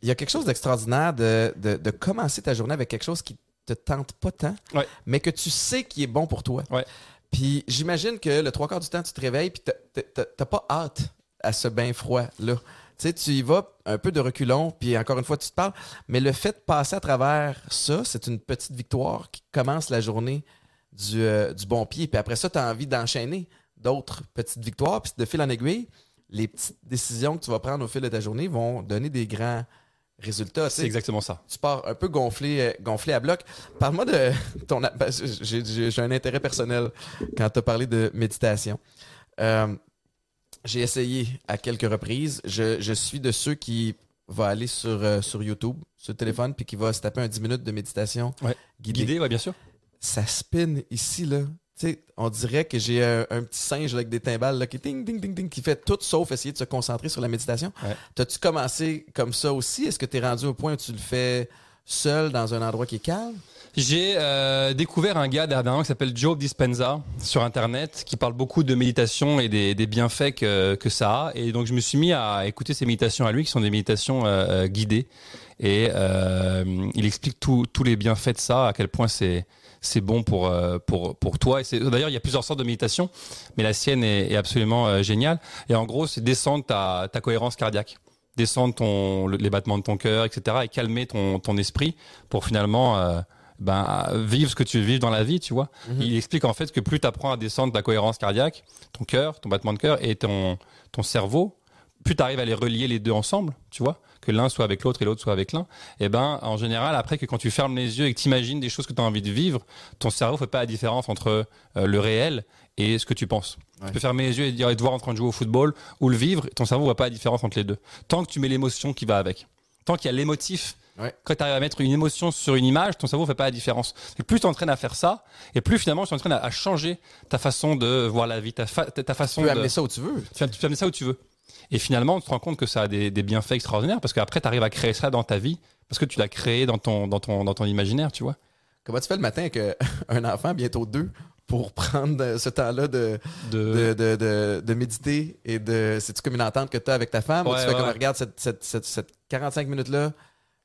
il y a quelque chose d'extraordinaire de, de, de commencer ta journée avec quelque chose qui te tente pas tant, Ouais. mais que tu sais qui est bon pour toi. Ouais. Puis j'imagine que le trois quarts du temps, tu te réveilles puis t'as pas hâte à ce bain froid-là. Tu sais, tu y vas un peu de reculons, puis encore une fois, tu te parles. Mais le fait de passer à travers ça, c'est une petite victoire qui commence la journée du, euh, du bon pied. Puis après ça, tu as envie d'enchaîner d'autres petites victoires. Puis de fil en aiguille, les petites décisions que tu vas prendre au fil de ta journée vont donner des grands résultats. C'est exactement ça. Tu pars un peu gonflé, euh, gonflé à bloc. Parle-moi de ton. j'ai un intérêt personnel quand tu as parlé de méditation. Euh, j'ai essayé à quelques reprises. Je, je suis de ceux qui va aller sur, euh, sur YouTube, sur le téléphone, puis qui va se taper un 10 minutes de méditation Ouais. guidée. Guidé, ouais, bien sûr. Ça spin ici, là. Tu sais, on dirait que j'ai un, un petit singe avec des timbales là, qui ding, ding, ding, ding, qui fait tout sauf essayer de se concentrer sur la méditation. Ouais. T'as-tu commencé comme ça aussi? Est-ce que tu es rendu au point où tu le fais seul dans un endroit qui est calme? J'ai euh, découvert un gars dernièrement qui s'appelle Joe Dispenza sur Internet, qui parle beaucoup de méditation et des, des bienfaits que, que ça a. Et donc je me suis mis à écouter ces méditations à lui, qui sont des méditations euh, euh, guidées. Et euh, il explique tous les bienfaits de ça, à quel point c'est c'est bon pour euh, pour pour toi. Et D'ailleurs, il y a plusieurs sortes de méditation, mais la sienne est, est absolument euh, géniale. Et en gros, c'est descendre ta, ta cohérence cardiaque descendre ton, le- les battements de ton cœur, etc., et calmer ton, ton esprit pour finalement ben, vivre ce que tu vivre dans la vie, tu vois. Il explique en fait que plus tu apprends à descendre ta cohérence cardiaque, ton cœur, ton battement de cœur et ton, ton cerveau, plus tu arrives à les relier les deux ensemble, tu vois, que l'un soit avec l'autre et l'autre soit avec l'un, et ben en général, après que quand tu fermes les yeux et que tu imagines des choses que tu as envie de vivre, ton cerveau fait pas la différence entre euh, le réel et ce que tu penses. Ouais. Tu peux fermer les yeux et dire et te voir en train de jouer au football ou le vivre, ton cerveau voit pas la différence entre les deux. Tant que tu mets l'émotion qui va avec. Tant qu'il y a l'émotif, Ouais. quand tu arrives à mettre une émotion sur une image, ton cerveau fait pas la différence. Et plus tu t'entraînes à faire ça, et plus finalement tu t'entraînes à, à changer ta façon de voir la vie, ta, fa- ta, ta façon Tu peux de... amener ça où tu veux. Tu peux amener ça où tu veux. Et finalement, tu te rends compte que ça a des, des bienfaits extraordinaires parce qu'après, tu arrives à créer ça dans ta vie parce que tu l'as créé dans ton, dans, ton, dans ton imaginaire, tu vois. Comment tu fais le matin avec euh, un enfant, bientôt deux, pour prendre euh, ce temps-là de, De... de, de, méditer et de. C'est-tu comme une entente que tu as avec ta femme ou Ouais, tu fais ouais, comme ouais. regarde cette, cette, cette, cette 45 minutes-là,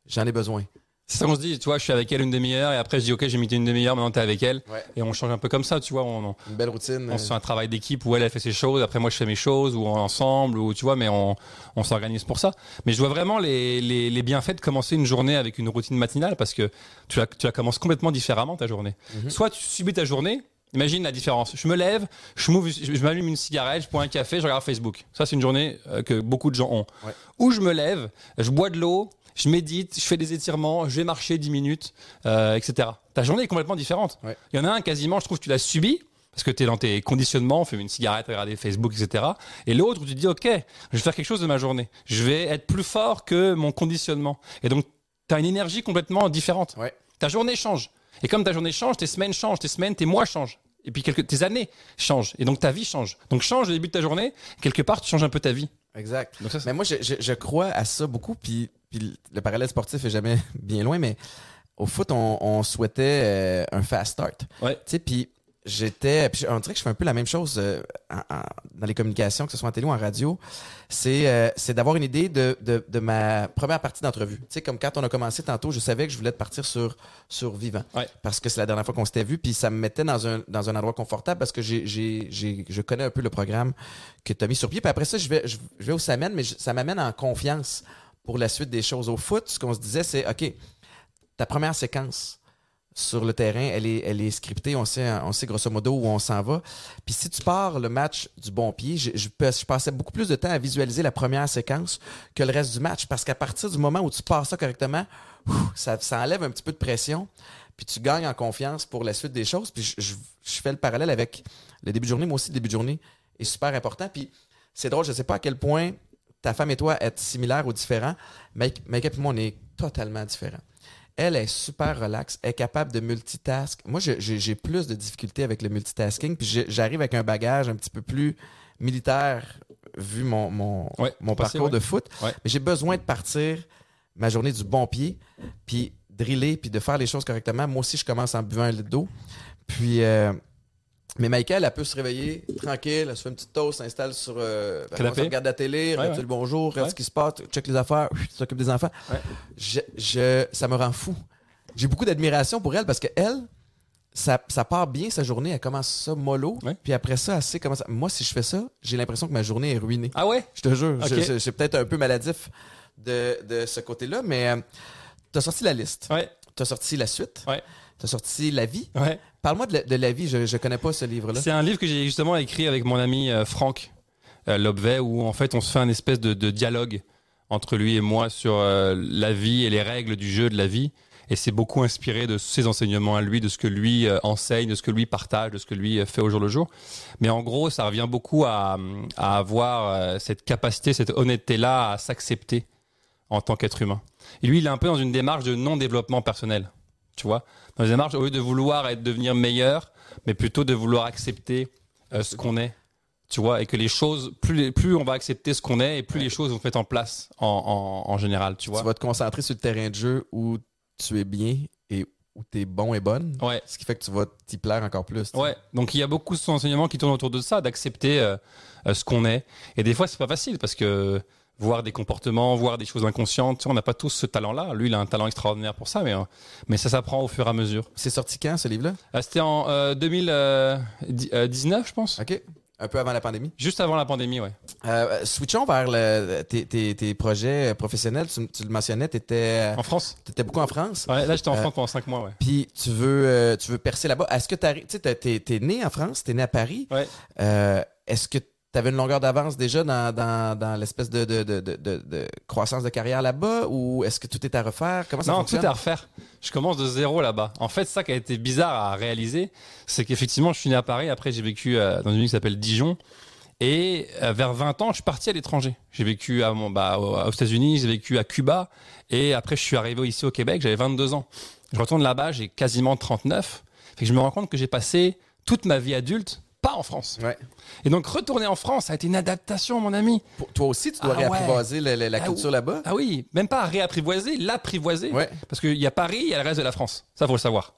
j'en ai besoin. C'est ça qu'on se dit, tu vois, je suis avec elle une demi-heure et après je dis, ok, j'ai mis une demi-heure, maintenant t'es avec elle. Ouais. Et on change un peu comme ça, tu vois. On, on, Une belle routine. on se fait un travail d'équipe où elle, elle fait ses choses, après moi je fais mes choses, ou ensemble, ou tu vois, mais on, on s'organise pour ça. Mais je vois vraiment les, les, les bienfaits de commencer une journée avec une routine matinale parce que tu la, tu la commences complètement différemment ta journée. Mhm. Soit tu subis ta journée, imagine la différence. Je me lève, je, m'allume une cigarette, je bois un café, je regarde Facebook. Ça, c'est une journée euh, que beaucoup de gens ont. Ouais. Ou je me lève, je bois de l'eau, je médite, je fais des étirements, je vais marcher 10 minutes, euh, etc. Ta journée est complètement différente. Ouais. Il y en a un quasiment, je trouve, tu l'as subi. parce que tu es dans tes conditionnements, fumer une cigarette, regarder Facebook, etc. Et l'autre tu te dis, OK, je vais faire quelque chose de ma journée. Je vais être plus fort que mon conditionnement. Et donc, tu as une énergie complètement différente. Ouais. Ta journée change. Et comme ta journée change, tes semaines changent, tes semaines, tes mois changent. Et puis quelques, tes années changent. Et donc ta vie change. Donc change le début de ta journée. Quelque part, tu changes un peu ta vie. Exact. Donc ça, c'est- mais moi, je, je- je crois à ça beaucoup. Puis, puis le parallèle sportif est jamais bien loin, mais au foot, on, on souhaitait euh, un fast start. Ouais. Tu sais, puis j'étais. Puis on dirait que je fais un peu la même chose euh, en- en- dans les communications, que ce soit en télé ou en radio. C'est euh, c'est d'avoir une idée de, de, de ma première partie d'entrevue. Tu sais, comme quand on a commencé tantôt, je savais que je voulais partir sur, sur Vivant. Ouais. Parce que c'est la dernière fois qu'on s'était vu, puis ça me mettait dans un, dans un endroit confortable parce que j'ai, j'ai, j'ai, je connais un peu le programme que tu as mis sur pied. Puis après ça, je vais, je, je vais où ça mène, mais je- ça m'amène en confiance pour la suite des choses. Au foot, ce qu'on se disait, c'est OK, ta première séquence sur le terrain, elle est, scriptée, on sait, on sait grosso modo où on s'en va. Puis si tu pars le match du bon pied, je, je, passais beaucoup plus de temps à visualiser la première séquence que le reste du match parce qu'à partir du moment où tu pars ça correctement, ça, ça enlève un petit peu de pression, puis tu gagnes en confiance pour la suite des choses. Puis je, fais le parallèle avec le début de journée. Moi aussi, le début de journée est super important. Puis c'est drôle, je sais pas à quel point ta femme et toi êtes similaires ou différents. Mike, Mike et moi, on est totalement différents. Elle est super relax, elle est capable de multitask. Moi, j'ai plus de difficultés avec le multitasking, puis j'arrive avec un bagage un petit peu plus militaire vu mon, mon, Ouais, mon passé, parcours ouais. de foot. Ouais. Mais j'ai besoin de partir ma journée du bon pied, puis driller, puis de faire les choses correctement. Moi aussi, je commence en buvant un litre d'eau. Puis, euh, mais Michael, elle peut se réveiller tranquille, elle se fait une petite toast, s'installe sur. Euh, elle commence à regarder la télé, regarde ouais. le bonjour, regarde Ouais. ce qui se passe, check les affaires, s'occupe des enfants. Ouais. Je, je- ça me rend fou. J'ai beaucoup d'admiration pour elle parce que elle, ça, ça part bien sa journée, elle commence ça mollo, Ouais. puis après ça, elle sait comment ça. Moi, si je fais ça, j'ai l'impression que ma journée est ruinée. Ah ouais? Je te jure, Ok. je- je- c'est peut-être un peu maladif de, de ce côté-là, mais tu as sorti la liste, Ouais, tu as sorti la suite, ouais, tu as sorti la vie. ouais. Parle-moi de, la- vie, je ne connais pas ce livre-là. C'est un livre que j'ai justement écrit avec mon ami euh, Franck euh, Lobvet, où en fait on se fait un espèce de, dialogue entre lui et moi sur euh, la vie et les règles du jeu de la vie. Et c'est beaucoup inspiré de ses enseignements à lui, de ce que lui enseigne, de ce que lui partage, de ce que lui fait au jour le jour. Mais en gros, ça revient beaucoup à, à avoir cette capacité, cette honnêteté-là à s'accepter en tant qu'être humain. Et lui, il est un peu dans une démarche de non-développement personnel. Tu vois Dans une démarche, au lieu de vouloir être, devenir meilleur, mais plutôt de vouloir accepter euh, ce qu'on est. Tu vois Et que les choses, plus, les- plus on va accepter ce qu'on est, et plus les choses vont se mettre en place en, en, en général. Tu vois Tu vas te concentrer sur le terrain de jeu où tu es bien et où tu es bon et bonne. Ouais. Ce qui fait que tu vas t'y plaire encore plus. Ouais, donc il y a beaucoup de son enseignement qui tourne autour de ça, d'accepter euh, euh, ce qu'on est. Et des fois, c'est pas facile parce que voir des comportements, voir des choses inconscientes, tu on n'a pas tous ce talent-là. Lui, il a un talent extraordinaire pour ça, mais, euh, mais ça s'apprend au fur et à mesure. C'est sorti quand ce livre-là? Euh, C'était en euh, 2019, je pense, OK. Un peu avant la pandémie. juste avant la pandémie, ouais. Euh, switchons vers le- tes, tes- tes projets professionnels. Tu, tu le mentionnais, tu étais, En France beaucoup en France. Ouais, là, j'étais en Euh, France pendant 5 mois, ouais. Puis tu veux, euh, tu veux percer là-bas. Est-ce que tu t'es- t'es né en France, t'es né à Paris. Ouais. Euh, est-ce que tu avais une longueur d'avance déjà dans, dans, dans l'espèce de, de, de, de, croissance de carrière là-bas ou est-ce que tout est à refaire? Comment ça Non, fonctionne? tout est à refaire. Je commence de zéro là-bas. En fait, ça qui a été bizarre à réaliser, c'est qu'effectivement, je suis né à Paris. Après, j'ai vécu euh, dans une ville qui s'appelle Dijon. Et euh, vers 20 ans, je suis parti à l'étranger. J'ai vécu à, mon- bah, aux aux États-Unis, j'ai vécu à Cuba. Et après, je suis arrivé ici au Québec, j'avais 22 ans. Je retourne là-bas, j'ai quasiment 39. Fait que je me rends compte que j'ai passé toute ma vie adulte pas en France. Ouais. Et donc, retourner en France, ça a été une adaptation, mon ami. Pour- toi aussi, tu dois Ah réapprivoiser la, la- la Ah culture oui. là-bas? Ah oui, même pas réapprivoiser, l'apprivoiser. Ouais. Parce qu'il y a Paris, il y a le reste de la France. Ça, faut le savoir.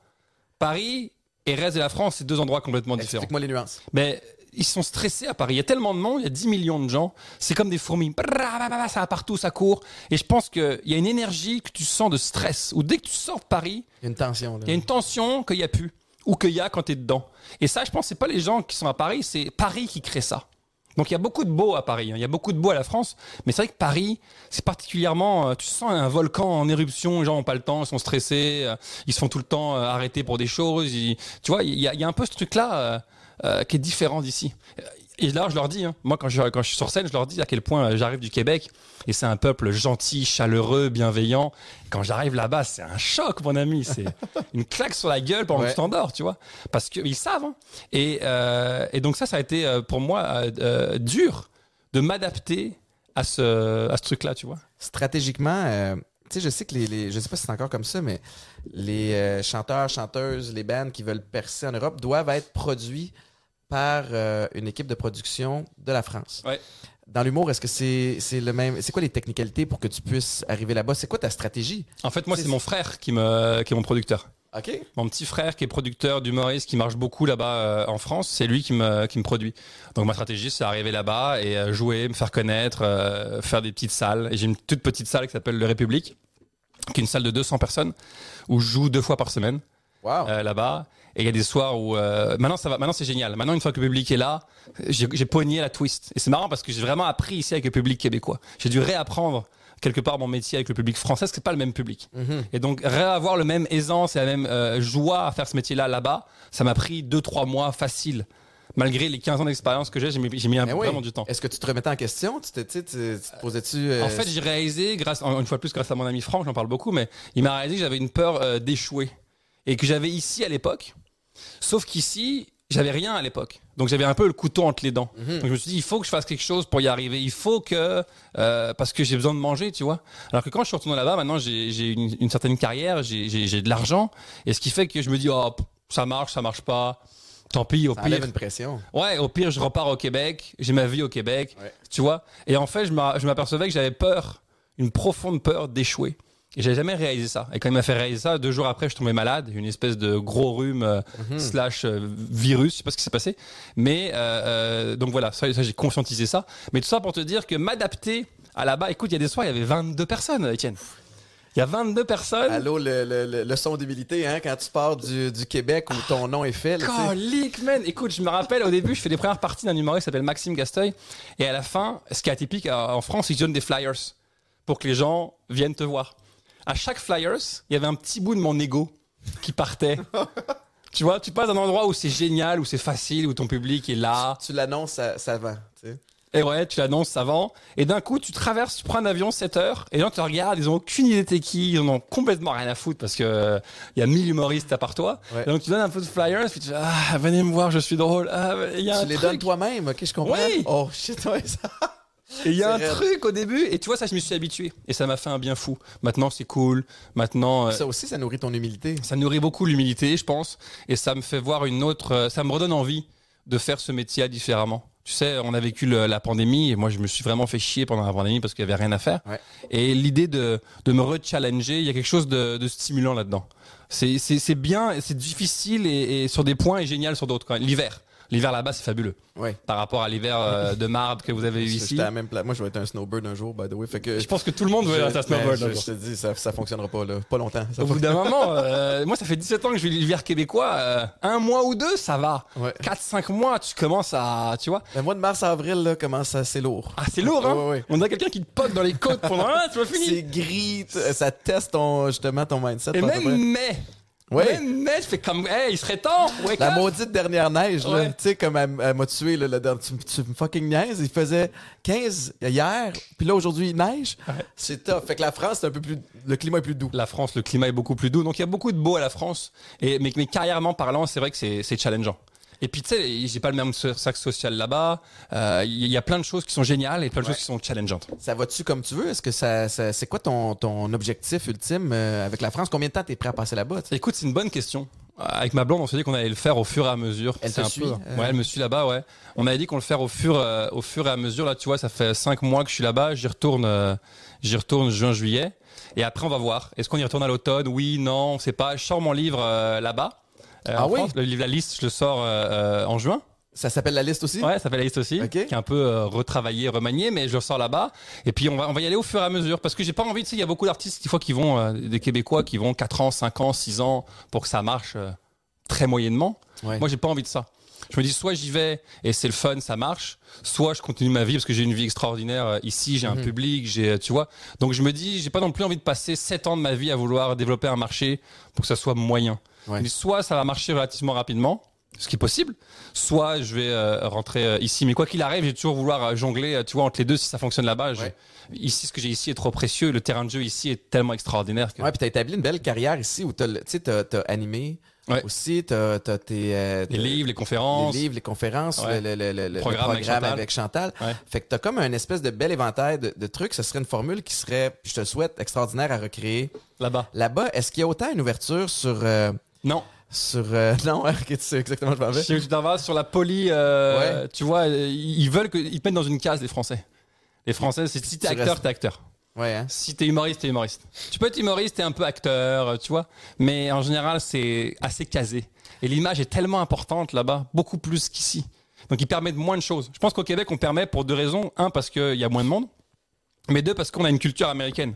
Paris et le reste de la France, c'est deux endroits complètement différents. Explique-moi les nuances. Mais ils sont stressés à Paris. Il y a tellement de monde, il y a 10 millions de gens. C'est comme des fourmis. Brrrr, Ça va partout, ça court. Et je pense qu'il y a une énergie que tu sens de stress. Ou dès que tu sors de Paris, Il y a une tension. Là. il y a une tension qu'il n'y a plus. Ou qu'il y a quand tu es dedans. Et ça, je pense, c'est pas les gens qui sont à Paris, c'est Paris qui crée ça. Donc il y a beaucoup de beau à Paris, hein. il y a beaucoup de beau à la France, mais c'est vrai que Paris, c'est particulièrement, euh, tu sens un volcan en éruption, les gens n'ont pas le temps, ils sont stressés, euh, ils se font tout le temps euh, arrêter pour des choses, tu vois, il y, a, un peu ce truc-là qui est différent d'ici. Et là, je leur dis, hein, moi, quand je, quand je suis sur scène, je leur dis à quel point j'arrive du Québec. Et c'est un peuple gentil, chaleureux, bienveillant. Quand j'arrive là-bas, c'est un choc, mon ami. C'est une claque sur la gueule pendant Ouais. que tu t'endors, tu vois. Parce qu'ils savent. hein. Et, euh, et donc ça, ça a été euh, pour moi euh, dur de m'adapter à ce, à ce truc-là, tu vois. Stratégiquement, euh, tu sais, je sais que les, les- je sais pas si c'est encore comme ça, mais les chanteurs, chanteuses, les bands qui veulent percer en Europe doivent être produits par euh, une équipe de production de la France. Ouais. Dans l'humour, est-ce que c'est c'est le même C'est quoi les technicalités pour que tu puisses arriver là-bas? C'est quoi ta stratégie? En fait, moi, C'est- mon frère qui, me, qui est mon producteur. Ok. Mon petit frère qui est producteur d'humoriste qui marche beaucoup là-bas euh, en France, c'est lui qui me, qui me produit. Donc ma stratégie, c'est arriver là-bas et euh, jouer, me faire connaître, euh, faire des petites salles. Et j'ai une toute petite salle qui s'appelle Le République, qui est une salle de 200 personnes où je joue deux fois par semaine Wow. là-bas. Et il y a des soirs où euh, maintenant ça va, maintenant c'est génial. Maintenant une fois que le public est là, j'ai pogné la twist. Et c'est marrant parce que j'ai vraiment appris ici avec le public québécois. J'ai dû réapprendre quelque part mon métier avec le public français, parce que c'est pas le même public. Mhm. Et donc réavoir le même aisance et la même euh, joie à faire ce métier-là là-bas, ça m'a pris 2-3 mois facile. Malgré les 15 ans d'expérience que j'ai, j'ai mis, mis un peu oui. vraiment du temps. Est-ce que tu te remettais en question? Tu te, tu sais, tu- tu te posais-tu euh, En fait, j'ai réalisé, grâce, une fois de plus grâce à mon ami Franck, j'en parle beaucoup, mais il m'a réalisé que j'avais une peur euh, d'échouer. Et que j'avais ici à l'époque. Sauf qu'ici, j'avais rien à l'époque. Donc j'avais un peu le couteau entre les dents. Mhm. Donc je me suis dit, il faut que je fasse quelque chose pour y arriver. Il faut que... euh, parce que j'ai besoin de manger, tu vois. Alors que quand je suis retourné là-bas, maintenant j'ai j'ai une, une certaine carrière, j'ai- de l'argent. Et ce qui fait que je me dis, oh, ça marche, ça marche pas. Tant pis, au ça pire. une pression. Ouais, au pire, je repars au Québec, j'ai ma vie au Québec, Ouais. tu vois. Et en fait, je m'apercevais que j'avais peur, une profonde peur d'échouer. Et j'avais jamais réalisé ça. Et quand il m'a fait réaliser ça, deux jours après, je tombais malade, une espèce de gros rhume euh, Mhm. slash euh, virus, je sais pas ce qui s'est passé. Mais euh, euh, donc voilà, ça, ça, j'ai conscientisé ça. Mais tout ça pour te dire que m'adapter à là-bas, écoute, il y a des soirs, il y avait 22 personnes, Étienne. Il y a 22 personnes. Allô, le, le, le, le son d'humilité, hein, quand tu pars du, du Québec où ton nom est fait. Colique, man. Écoute, je me rappelle au début, je fais les premières parties d'un humoriste qui s'appelle Maxime Gasteuil. Et à la fin, ce qui est atypique en France, ils donnent des flyers pour que les gens viennent te voir. À chaque flyers, il y avait un petit bout de mon ego qui partait. tu vois, tu passes d'un endroit où c'est génial, où c'est facile, où ton public est là. Tu l'annonces, ça, tu sais. Et ouais, tu l'annonces avant. Et d'un coup, tu traverses, tu prends un avion 7 heures, et les gens te regardent, ils ont aucune idée t'es qui, ils en ont complètement rien à foutre parce que euh, il y a 1000 humoristes à part toi. Ouais. Et donc tu donnes un peu de flyers, puis tu fais, ah, venez me voir, je suis drôle. Ah, il y a un Tu les truc. donnes toi-même, ok, je comprends. Oui. Oh shit, ouais, ça. Et il y a un raide. truc au début, et tu vois, ça, je me suis habitué. Et ça m'a fait un bien fou. Maintenant, c'est cool. Maintenant, euh, Ça aussi, ça nourrit ton humilité. ça nourrit beaucoup l'humilité, je pense. Et ça me fait voir une autre. euh, Ça me redonne envie de faire ce métier différemment. Tu sais, on a vécu le- la pandémie, et moi, je me suis vraiment fait chier pendant la pandémie parce qu'il y avait rien à faire. Ouais. Et l'idée de, de me rechallenger, il y a quelque chose de, de stimulant là-dedans. C'est c'est- c'est bien, c'est difficile et, et sur des points et génial sur d'autres. quand même. L'hiver. L'hiver là-bas, c'est fabuleux. Ouais. Par rapport à l'hiver euh, de marde que vous avez eu ici. J'étais à la même place. Moi, je vais être un snowbird un jour, by the way. Fait que Je pense que tout le monde veut être un mais snowboard. je, je te dis, ça, ça fonctionnera pas, là. Pas longtemps. Ça Au bout d'un moment, euh, moi ça fait 17 ans que je vis l'hiver québécois, euh, un mois ou deux ça va. Ouais. 4-5 mois tu commences à, tu vois. Le mois de mars-avril, là, commence à, c'est lourd. Ah c'est lourd hein? Ouais, ouais. On a quelqu'un qui te poque dans les côtes pendant un, tu vas C'est finir. gris, t- ça teste ton, justement ton mindset. Et à même mai. Ouais. Mai, je fais comme, hey, il serait temps. wake La up. maudite dernière neige, là, Ouais. tu sais, comme elle, elle m'a tué, là, dernier- tu, tu me fucking niaises. Il faisait 15 hier, puis là, aujourd'hui, il neige. C'est tough. Fait que la France, c'est un peu plus. Le climat est plus doux. La France, le climat est beaucoup plus doux, donc il y a beaucoup de beau à la France. Et mais, mais carrièrement parlant, c'est vrai que c'est c'est challengeant. Et puis tu sais, j'ai pas le même sac social là-bas. Euh, Il y a plein de choses qui sont géniales et plein de Ouais. choses qui sont challengeantes. Ça va-tu comme tu veux? Est-ce que ça, ça- c'est quoi ton, ton objectif ultime euh, avec la France? Combien de temps t'es prêt à passer là-bas? Écoute, c'est une bonne question. Avec ma blonde, on s'est dit qu'on allait le faire au fur et à mesure. Elle te un suit, peu- euh? Ouais, elle me suit là-bas, ouais. On avait dit qu'on le faire au fur, euh, au fur et à mesure. Là, tu vois, ça fait cinq mois que je suis là-bas. J'y retourne, euh, j'y retourne juin, juillet. Et après, on va voir. Est-ce qu'on y retourne à l'automne? Oui, non, on sait pas. Je sors mon livre euh, là-bas. Euh, Ah en oui? France. Le livre La Liste, je le sors euh, euh, en juin. Ça s'appelle la liste aussi? Ouais, ça s'appelle La Liste aussi. Ok. Qui est un peu euh, retravaillé, remanié, mais je le sors là-bas. Et puis, on va, on va y aller au fur et à mesure. Parce que j'ai pas envie, tu sais, il y a beaucoup d'artistes, des fois, qui vont, euh, des Québécois, qui vont 4 ans, 5 ans, 6 ans pour que ça marche euh, très moyennement. Ouais. Moi, j'ai pas envie de ça. Je me dis, soit j'y vais et c'est le fun, ça marche, soit je continue ma vie parce que j'ai une vie extraordinaire ici, j'ai un Mhm. public, j'ai, tu vois. Donc je me dis, j'ai pas non plus envie de passer 7 ans de ma vie à vouloir développer un marché pour que ça soit moyen. Ouais. Soit ça va marcher relativement rapidement, ce qui est possible, soit je vais euh, rentrer euh, ici. Mais quoi qu'il arrive, j'ai toujours vouloir euh, jongler, tu vois, entre les deux si ça fonctionne là-bas. Ouais. Ici, ce que j'ai ici est trop précieux. Le terrain de jeu ici est tellement extraordinaire. Que... Ouais, puis t'as établi une belle carrière ici où t'as, tu t'as, t'as animé Ouais. aussi, t'as, t'as tes, Les livres, les conférences. les livres, les conférences, Ouais. le, le- le- le- Programme programme, avec Chantal. avec Chantal. Ouais. Fait que t'as comme un espèce de bel éventail de, de trucs. Ce serait une formule qui serait, je te le souhaite, extraordinaire à recréer Là-bas. là-bas. Est-ce qu'il y a autant une ouverture sur... euh, Non. sur euh, non, ok, tu sais exactement où je m'en vais. Si tu t'en vas sur la poly, euh, tu vois, euh, ils veulent que, ils te mettent dans une case, les Français. Les Français, c'est si t'es acteur, t'es acteur. Ouais, hein? Si t'es humoriste, t'es humoriste. Tu peux être humoriste, t'es un peu acteur, euh, tu vois. Mais en général, c'est assez casé. Et l'image est tellement importante là-bas, beaucoup plus qu'ici. Donc, ils permettent moins de choses. Je pense qu'au Québec, on permet pour deux raisons. Un, parce qu'il y a moins de monde. Mais deux, parce qu'on a une culture américaine.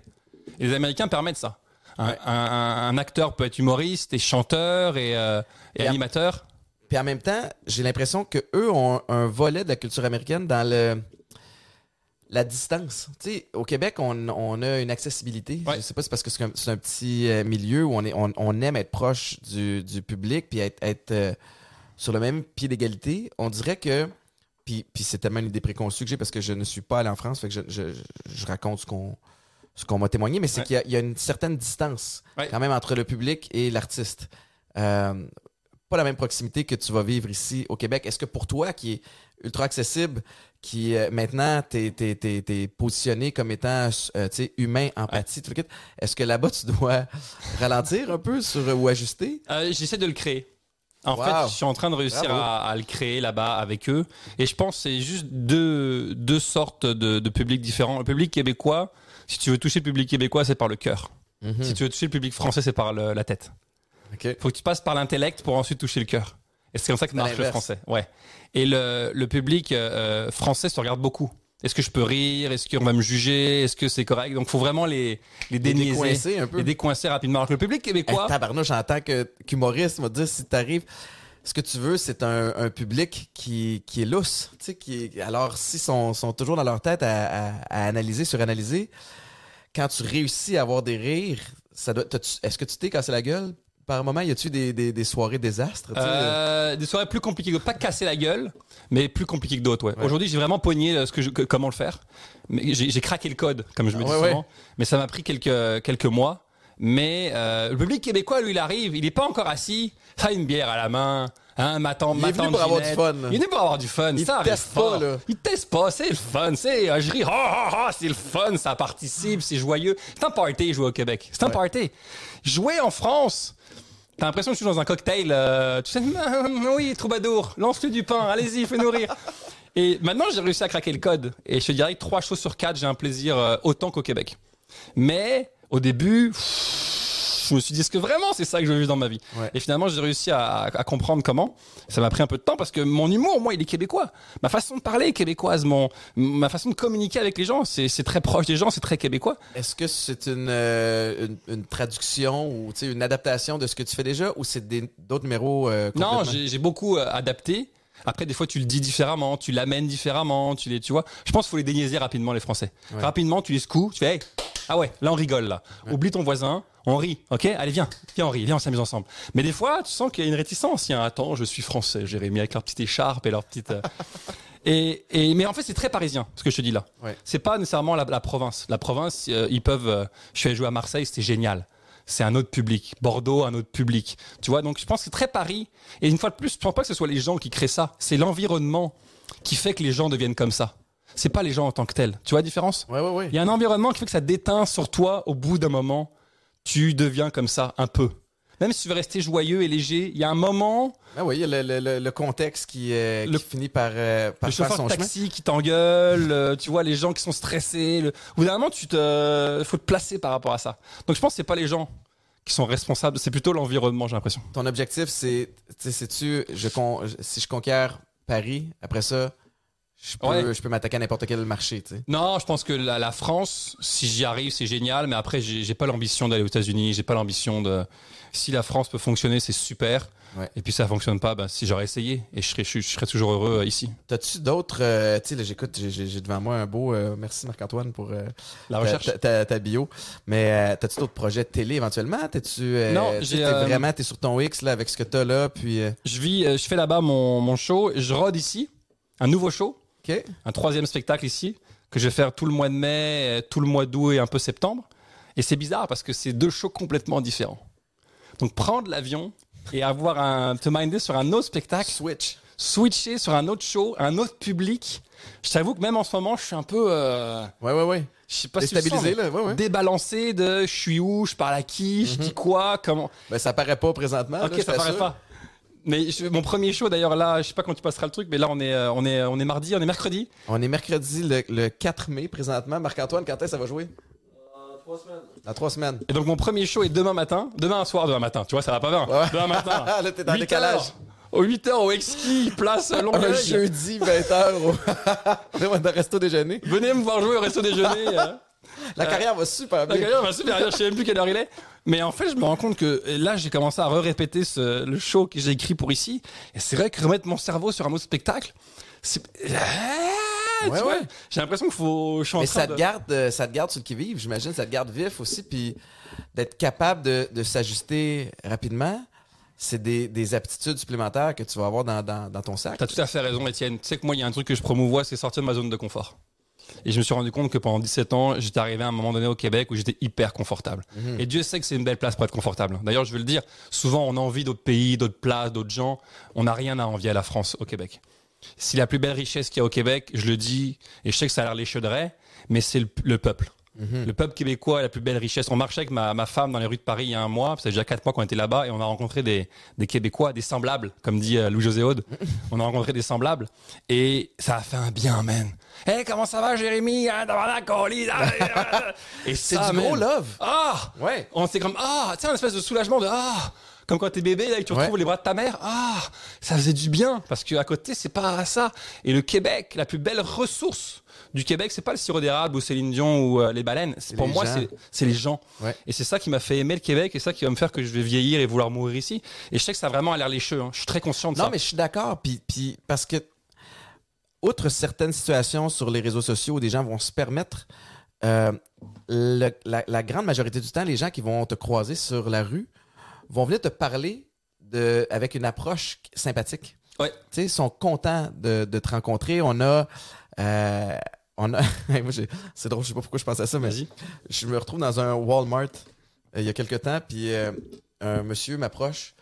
Et les Américains permettent ça. Un, Ouais. un- un- un acteur peut être humoriste et chanteur et, euh, et Et à- animateur. Puis en même temps, j'ai l'impression que eux ont un volet de la culture américaine dans le la distance. Tu sais, au Québec, on, on a une accessibilité. Ouais. Je sais pas, c'est parce que c'est un, petit euh, milieu où on, est, on, on aime être proche du, du public puis être, être euh, sur le même pied d'égalité. On dirait que. Puis, puis c'est tellement une idée préconçue que j'ai parce que je ne suis pas allé en France, fait que je, je, je raconte ce qu'on ce qu'on m'a témoigné, mais c'est Ouais. qu'il y a- il y, a une certaine distance Ouais. quand même entre le public et l'artiste. Euh, pas la même proximité que tu vas vivre ici au Québec. Est-ce que pour toi, qui est ultra accessible, qui euh, maintenant t'es es, t'es positionné comme étant euh, humain, empathie, tout le kit, est-ce que là-bas tu dois ralentir un peu sur ou ajuster? Euh, J'essaie de le créer. En Wow. fait, je suis en train de réussir à, à le créer là-bas avec eux. Et je pense que c'est juste deux, deux sortes de, de publics différents. Le public québécois, si tu veux toucher le public québécois, c'est par le cœur. Mhm. Si tu veux toucher le public français, c'est par le- la tête. OK. faut que tu passes par l'intellect pour ensuite toucher le cœur. Et c'est comme ça que marche le français. Ouais. Et le, le public euh, français se regarde beaucoup. Est-ce que je peux rire? Est-ce qu'on va me juger? Est-ce que c'est correct? Donc, faut vraiment les, les décoincer un peu. les décoincer rapidement. Alors que le public Hey, québécois, tabarnouche, en tant que- qu'humoriste, va te dire, si t'arrives, ce que tu veux, c'est un, un public qui, qui est lousse. Tu sais, qui est- alors, s'ils sont, sont toujours dans leur tête à, à- à analyser, suranalyser, quand tu réussis à avoir des rires, ça doit, est-ce que tu t'es cassé la gueule? Par moment, y a-tu des, des, des soirées désastres? Euh, des soirées plus compliquées. Pas casser la gueule, mais plus compliquées que d'autres. Ouais. Ouais. Aujourd'hui, j'ai vraiment pogné euh, ce que je- que- comment le faire. Mais j'ai craqué le code, comme je me Ah dis ouais, souvent. Mais ça m'a pris quelques, quelques mois. Mais euh, le public québécois, lui, il arrive. Il n'est pas encore assis. Ça a une bière à la main. Hein, m'attend, Il est venu pour avoir du fun. Il est venu pour avoir du fun. Il ça teste pas, là. Il te teste pas. C'est le fun. C'est, euh, je ris. Ah, ah, ah, c'est le fun. Ça participe. C'est joyeux. C'est un party, jouer au Québec. C'est un Ouais. party. Jouer en France. T'as l'impression que je suis dans un cocktail. euh, tu sais, oui, troubadour, lance-lui du pain, allez-y, fais-nous rire. Et maintenant, j'ai réussi à craquer le code. Et je te dirais que trois choses sur quatre, j'ai un plaisir euh, autant qu'au Québec. Mais au début, je me suis dit, est-ce que vraiment c'est ça que je veux vivre dans ma vie Ouais. Et finalement, j'ai réussi à, à comprendre comment. Ça m'a pris un peu de temps parce que mon humour, moi, il est québécois. Ma façon de parler est québécoise. Mon, ma façon de communiquer avec les gens, c'est c'est très proche des gens, c'est très québécois. Est-ce que c'est une, euh, une, une traduction ou une adaptation de ce que tu fais déjà ou c'est des- d'autres numéros euh, Non, j'ai beaucoup euh, adapté. Après, des fois, tu le dis différemment, tu l'amènes différemment, tu les, tu vois. Je pense qu'il faut les déniaiser rapidement, les Français. Ouais. Rapidement, tu les secoues, tu fais, hey, ah ouais, là, on rigole, là. Oublie ton voisin, on rit, ok? Allez, viens, viens, on rit, viens, on s'amuse ensemble. Mais des fois, tu sens qu'il y a une réticence. Il y a un, attends, je suis français, Jérémy, avec leur petite écharpe et leur petite. euh, Et, et, mais en fait, c'est très parisien, ce que je te dis là. Ouais. C'est pas nécessairement la, la province. La province, euh, ils peuvent. euh, je suis allé jouer à Marseille, c'était génial. C'est un autre public. Bordeaux, un autre public. Tu vois, donc je pense que c'est très Paris. Et une fois de plus, je pense pas que ce soit les gens qui créent ça. C'est l'environnement qui fait que les gens deviennent comme ça. C'est pas les gens en tant que tels. Tu vois la différence? Ouais, ouais, ouais. Il y a un environnement qui fait que ça déteint sur toi au bout d'un moment. Tu deviens comme ça, un peu. Même si tu veux rester joyeux et léger, il y a un moment, Ah oui, il y a le, le- contexte qui, euh, qui Le- finit par, euh, par le faire chauffeur chemin. taxi qui t'engueule, euh, tu vois les gens qui sont stressés. Le... Au bout d'un moment, tu te, faut te placer par rapport à ça. Donc je pense que c'est pas les gens qui sont responsables, c'est plutôt l'environnement, j'ai l'impression. Ton objectif, c'est, tu je con- si je conquiers Paris, après ça, je peux, Ouais. je peux m'attaquer à n'importe quel marché, tu sais. Non, je pense que la, la France, si j'y arrive, c'est génial, mais après, j'ai pas l'ambition d'aller aux États-Unis, j'ai pas l'ambition de. Si la France peut fonctionner, c'est super. Ouais. Et puis ça fonctionne pas, ben, si j'aurais essayé, et je serais, je, je serais toujours heureux euh, ici. T'as-tu d'autres. euh, tu sais, j'écoute, j'ai- devant moi un beau. euh, merci Marc-Antoine pour euh, La recherche. ta, ta- ta bio. Mais t'as-tu d'autres projets de télé éventuellement? T'es-tu. Non, j'ai, t'es vraiment t'es sur ton X là, avec ce que t'as là, puis. Je vis, je fais là-bas mon, mon show, je rôde ici, un nouveau show, ok. un troisième spectacle ici, que je vais faire tout le mois de mai, euh, tout le mois d'août et un peu septembre. Et c'est bizarre parce que c'est deux shows complètement différents. Donc prendre l'avion et avoir un, te minder sur un autre spectacle, Switch. switcher sur un autre show, un autre public. Je t'avoue que même en ce moment, je suis un peu, euh, Ouais, ouais, ouais. je sais pas si Déstabilisé mais là, ouais, ouais. débalancé de je suis où, je parle à qui, je dis quoi, comment. Ben, ça paraît pas présentement. Ok, là, ça paraît pas. Mais je- mon premier show d'ailleurs là, je sais pas quand tu passeras le truc, mais là on est euh, on est on est mardi, on est mercredi. On est mercredi le, le 4 mai présentement. Marc-Antoine, quand est-ce que ça va jouer? Dans trois semaines. Et donc mon premier show est demain matin, demain soir, demain matin. Tu vois, ça va pas bien. Ouais. Demain matin. Ah, là, t'es dans le 8 décalage. heures. Au 8 h au Exki, place Un Longueuil. jeudi, 20h. Au... dans resto déjeuner. Venez me voir jouer au resto déjeuner. euh. La carrière va super La bien. carrière va super bien, je sais même plus quelle heure il est. Mais en fait, je me rends compte que là, j'ai commencé à re-répéter ce- le show que j'ai écrit pour ici. Et c'est vrai que remettre mon cerveau sur un autre spectacle, c'est. Tu Ouais, ouais. J'ai l'impression qu'il faut. Je en Mais train ça te, de- garde, euh, ça te garde sur le qui-vive, j'imagine. Ça te garde vif aussi. Puis d'être capable de, de s'ajuster rapidement, c'est des, des aptitudes supplémentaires que tu vas avoir dans, dans, dans ton sac. T'as tout à fait raison, Étienne. Tu sais que moi, il y a un truc que je promouvois, c'est sortir de ma zone de confort. Et je me suis rendu compte que pendant 17 ans, j'étais arrivé à un moment donné au Québec où j'étais hyper confortable. Et Dieu sait que c'est une belle place pour être confortable. D'ailleurs, je veux le dire, souvent on envie d'autres pays, d'autres places, d'autres gens. On n'a rien à envier à la France au Québec. Si la plus belle richesse qu'il y a au Québec, je le dis, et je sais que ça a l'air les mais c'est le, le peuple. Le peuple québécois est la plus belle richesse. On marchait avec ma, ma femme dans les rues de Paris il y a un mois, ça fait déjà quatre mois qu'on était là-bas, et on a rencontré des, des Québécois, des semblables, comme dit euh, Louis-José Aude. on a rencontré des semblables, et ça a fait un bien, man. Hé, comment ça va, Jérémy? Ah, Et C'est du gros love. Ah! Ouais. On s'est comme, ah, tu sais, un espèce de soulagement de, ah! Comme quand t'es bébé, là, et que tu Ouais. retrouves les bras de ta mère. Ah! Ça faisait du bien. Parce qu'à côté, c'est pas ça. Et le Québec, la plus belle ressource du Québec, c'est pas le sirop d'érable ou Céline Dion ou euh, les baleines. Pour les moi, c'est les gens. Ouais. Et c'est ça qui m'a fait aimer le Québec et ça qui va me faire que je vais vieillir et vouloir mourir ici. Et je sais que ça a vraiment l'air lécheux. hein. Je suis très conscient de Non, ça. mais je suis d'accord. Puis, puis parce que, outre certaines situations sur les réseaux sociaux où des gens vont se permettre, euh, le- la, la grande majorité du temps, les gens qui vont te croiser sur la rue vont venir te parler de, avec une approche sympathique. Ouais. Tu sais, sont contents de, de te rencontrer. On a. euh, on a c'est drôle, je sais pas pourquoi je pense à ça, mais je me retrouve dans un Walmart euh, il y a quelques temps, puis un monsieur m'approche,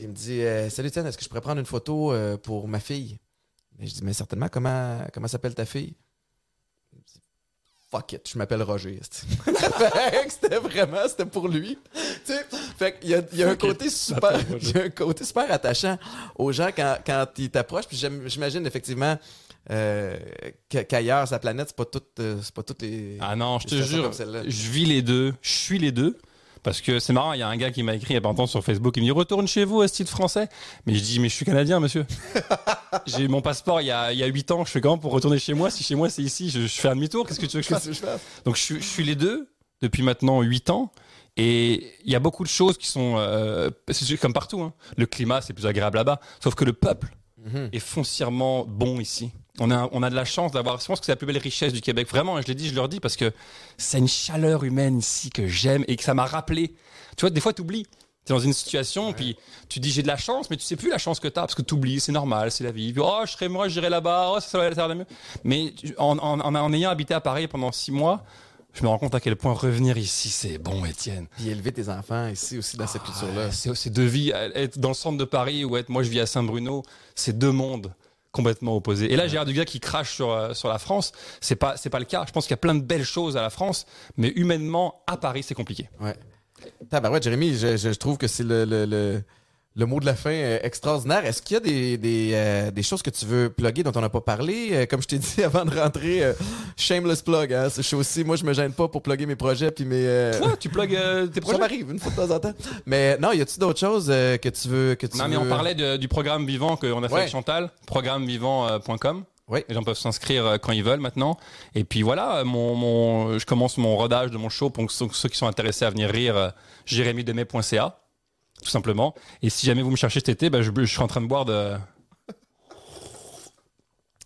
il me dit Salut Tienne, est-ce que je pourrais prendre une photo pour ma fille Et je dis Mais certainement, comment, comment s'appelle ta fille? Fuck it, je m'appelle Roger. c'était vraiment, c'était pour lui. Fait qu'il y a, il y a un it, côté super, y a un côté super attachant aux gens quand, quand ils t'approchent. Puis j'imagine effectivement euh, qu'- qu'ailleurs, sa planète, c'est pas toutes, euh, c'est pas toutes les. Ah non, je te jure, je vis les deux, je suis les deux. Parce que c'est marrant, il y a un gars qui m'a écrit il y a pas longtemps sur Facebook, il me dit retourne chez vous, est-ce français Mais je dis mais je suis canadien, monsieur. J'ai mon passeport il y a il y a huit ans, je fais comment pour retourner chez moi Si chez moi c'est ici, je, je fais un demi-tour. Qu'est-ce que tu veux que je fasse? Donc je, suis- je suis les deux depuis maintenant 8 ans. Et il y a beaucoup de choses qui sont, euh, c'est comme partout, hein. le climat c'est plus agréable là-bas, sauf que le peuple Mhm. est foncièrement bon ici. On a, on a de la chance d'avoir, je pense que c'est la plus belle richesse du Québec, vraiment, et je l'ai dit, je leur dis, parce que c'est une chaleur humaine ici que j'aime et que ça m'a rappelé. Tu vois, des fois tu oublies. Tu es dans une situation, puis tu dis j'ai de la chance, mais tu sais plus la chance que tu as, parce que tu oublies, c'est normal, c'est la vie. Puis, oh, je serais moi, j'irai là-bas, oh, ça, ça va ça va mieux. Mais en, en- en- en ayant habité à Paris pendant six mois, je me rends compte à quel point revenir ici, c'est bon, Étienne. Puis élever tes enfants ici aussi dans cette culture-là. C'est deux vies. Être dans le centre de Paris ou être moi je vis à Saint-Bruno, c'est deux mondes complètement opposés. Et là, Gérard Dugas qui crache sur, euh, sur la France, c'est pas, c'est pas le cas. Je pense qu'il y a plein de belles choses à la France, mais humainement, à Paris, c'est compliqué. Ouais. Tabarouette, Jérémy, je, je- je trouve que c'est le, le, le, le mot de la fin euh, extraordinaire. Est-ce qu'il y a des, des, euh, des choses que tu veux plugger dont on n'a pas parlé? Euh, comme je t'ai dit avant de rentrer, euh, shameless plug. Hein, je suis aussi, moi, je me gêne pas pour plugger mes projets puis mes. euh, Toi, tu plugues euh, tes ça projets? m'arrive une fois de temps en temps. Mais non, y a-tu d'autres choses euh, que tu veux que tu Non, mais on parlait de- du programme vivant qu'on a fait Ouais. avec Chantal, programmevivant.com. Oui. Les gens peuvent s'inscrire quand ils veulent maintenant. Et puis voilà, mon, mon, je commence mon rodage de mon show pour ceux, ceux qui sont intéressés à venir rire, jérémydemay.ca. tout simplement. Et si jamais vous me cherchez cet été, bah, je, je suis en train de boire de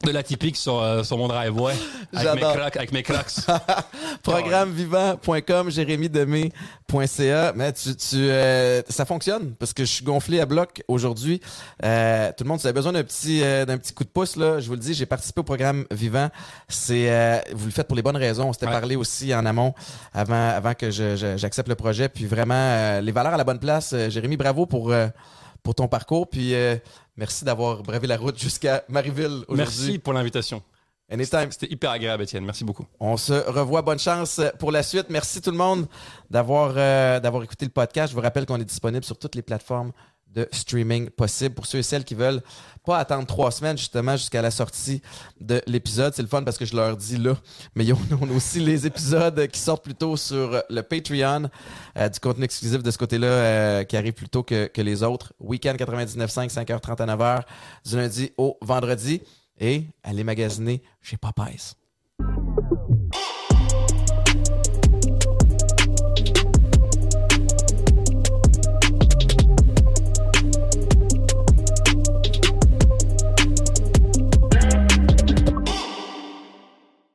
de la typique sur, euh, sur mon driveway avec mes, crocs, avec mes crocs. Programmevivant.com, jérémydemé.ca. Mais tu, tu, euh, ça fonctionne parce que je suis gonflé à bloc aujourd'hui. Euh, tout le monde, si vous avez besoin d'un petit, euh, d'un petit coup de pouce, là, je vous le dis, j'ai participé au programme Vivant. C'est, euh, vous le faites pour les bonnes raisons. On s'était Ouais. parlé aussi en amont avant, avant que je, je- j'accepte le projet. Puis vraiment, euh, les valeurs à la bonne place. Jérémy, bravo pour, euh, pour ton parcours. Puis euh, merci d'avoir bravé la route jusqu'à Marieville aujourd'hui. Merci pour l'invitation. Anytime. C'était hyper agréable, Étienne. Merci beaucoup. On se revoit. Bonne chance pour la suite. Merci tout le monde d'avoir euh, d'avoir écouté le podcast. Je vous rappelle qu'on est disponible sur toutes les plateformes de streaming possibles pour ceux et celles qui veulent pas attendre trois semaines justement jusqu'à la sortie de l'épisode. C'est le fun parce que je leur dis là, mais on a aussi les épisodes qui sortent plus tôt sur le Patreon, euh, du contenu exclusif de ce côté-là euh, qui arrive plus tôt que, que les autres. Week-end 99.5, 5h30 à 9h, du lundi au vendredi. Et allez magasiner chez Popeyes.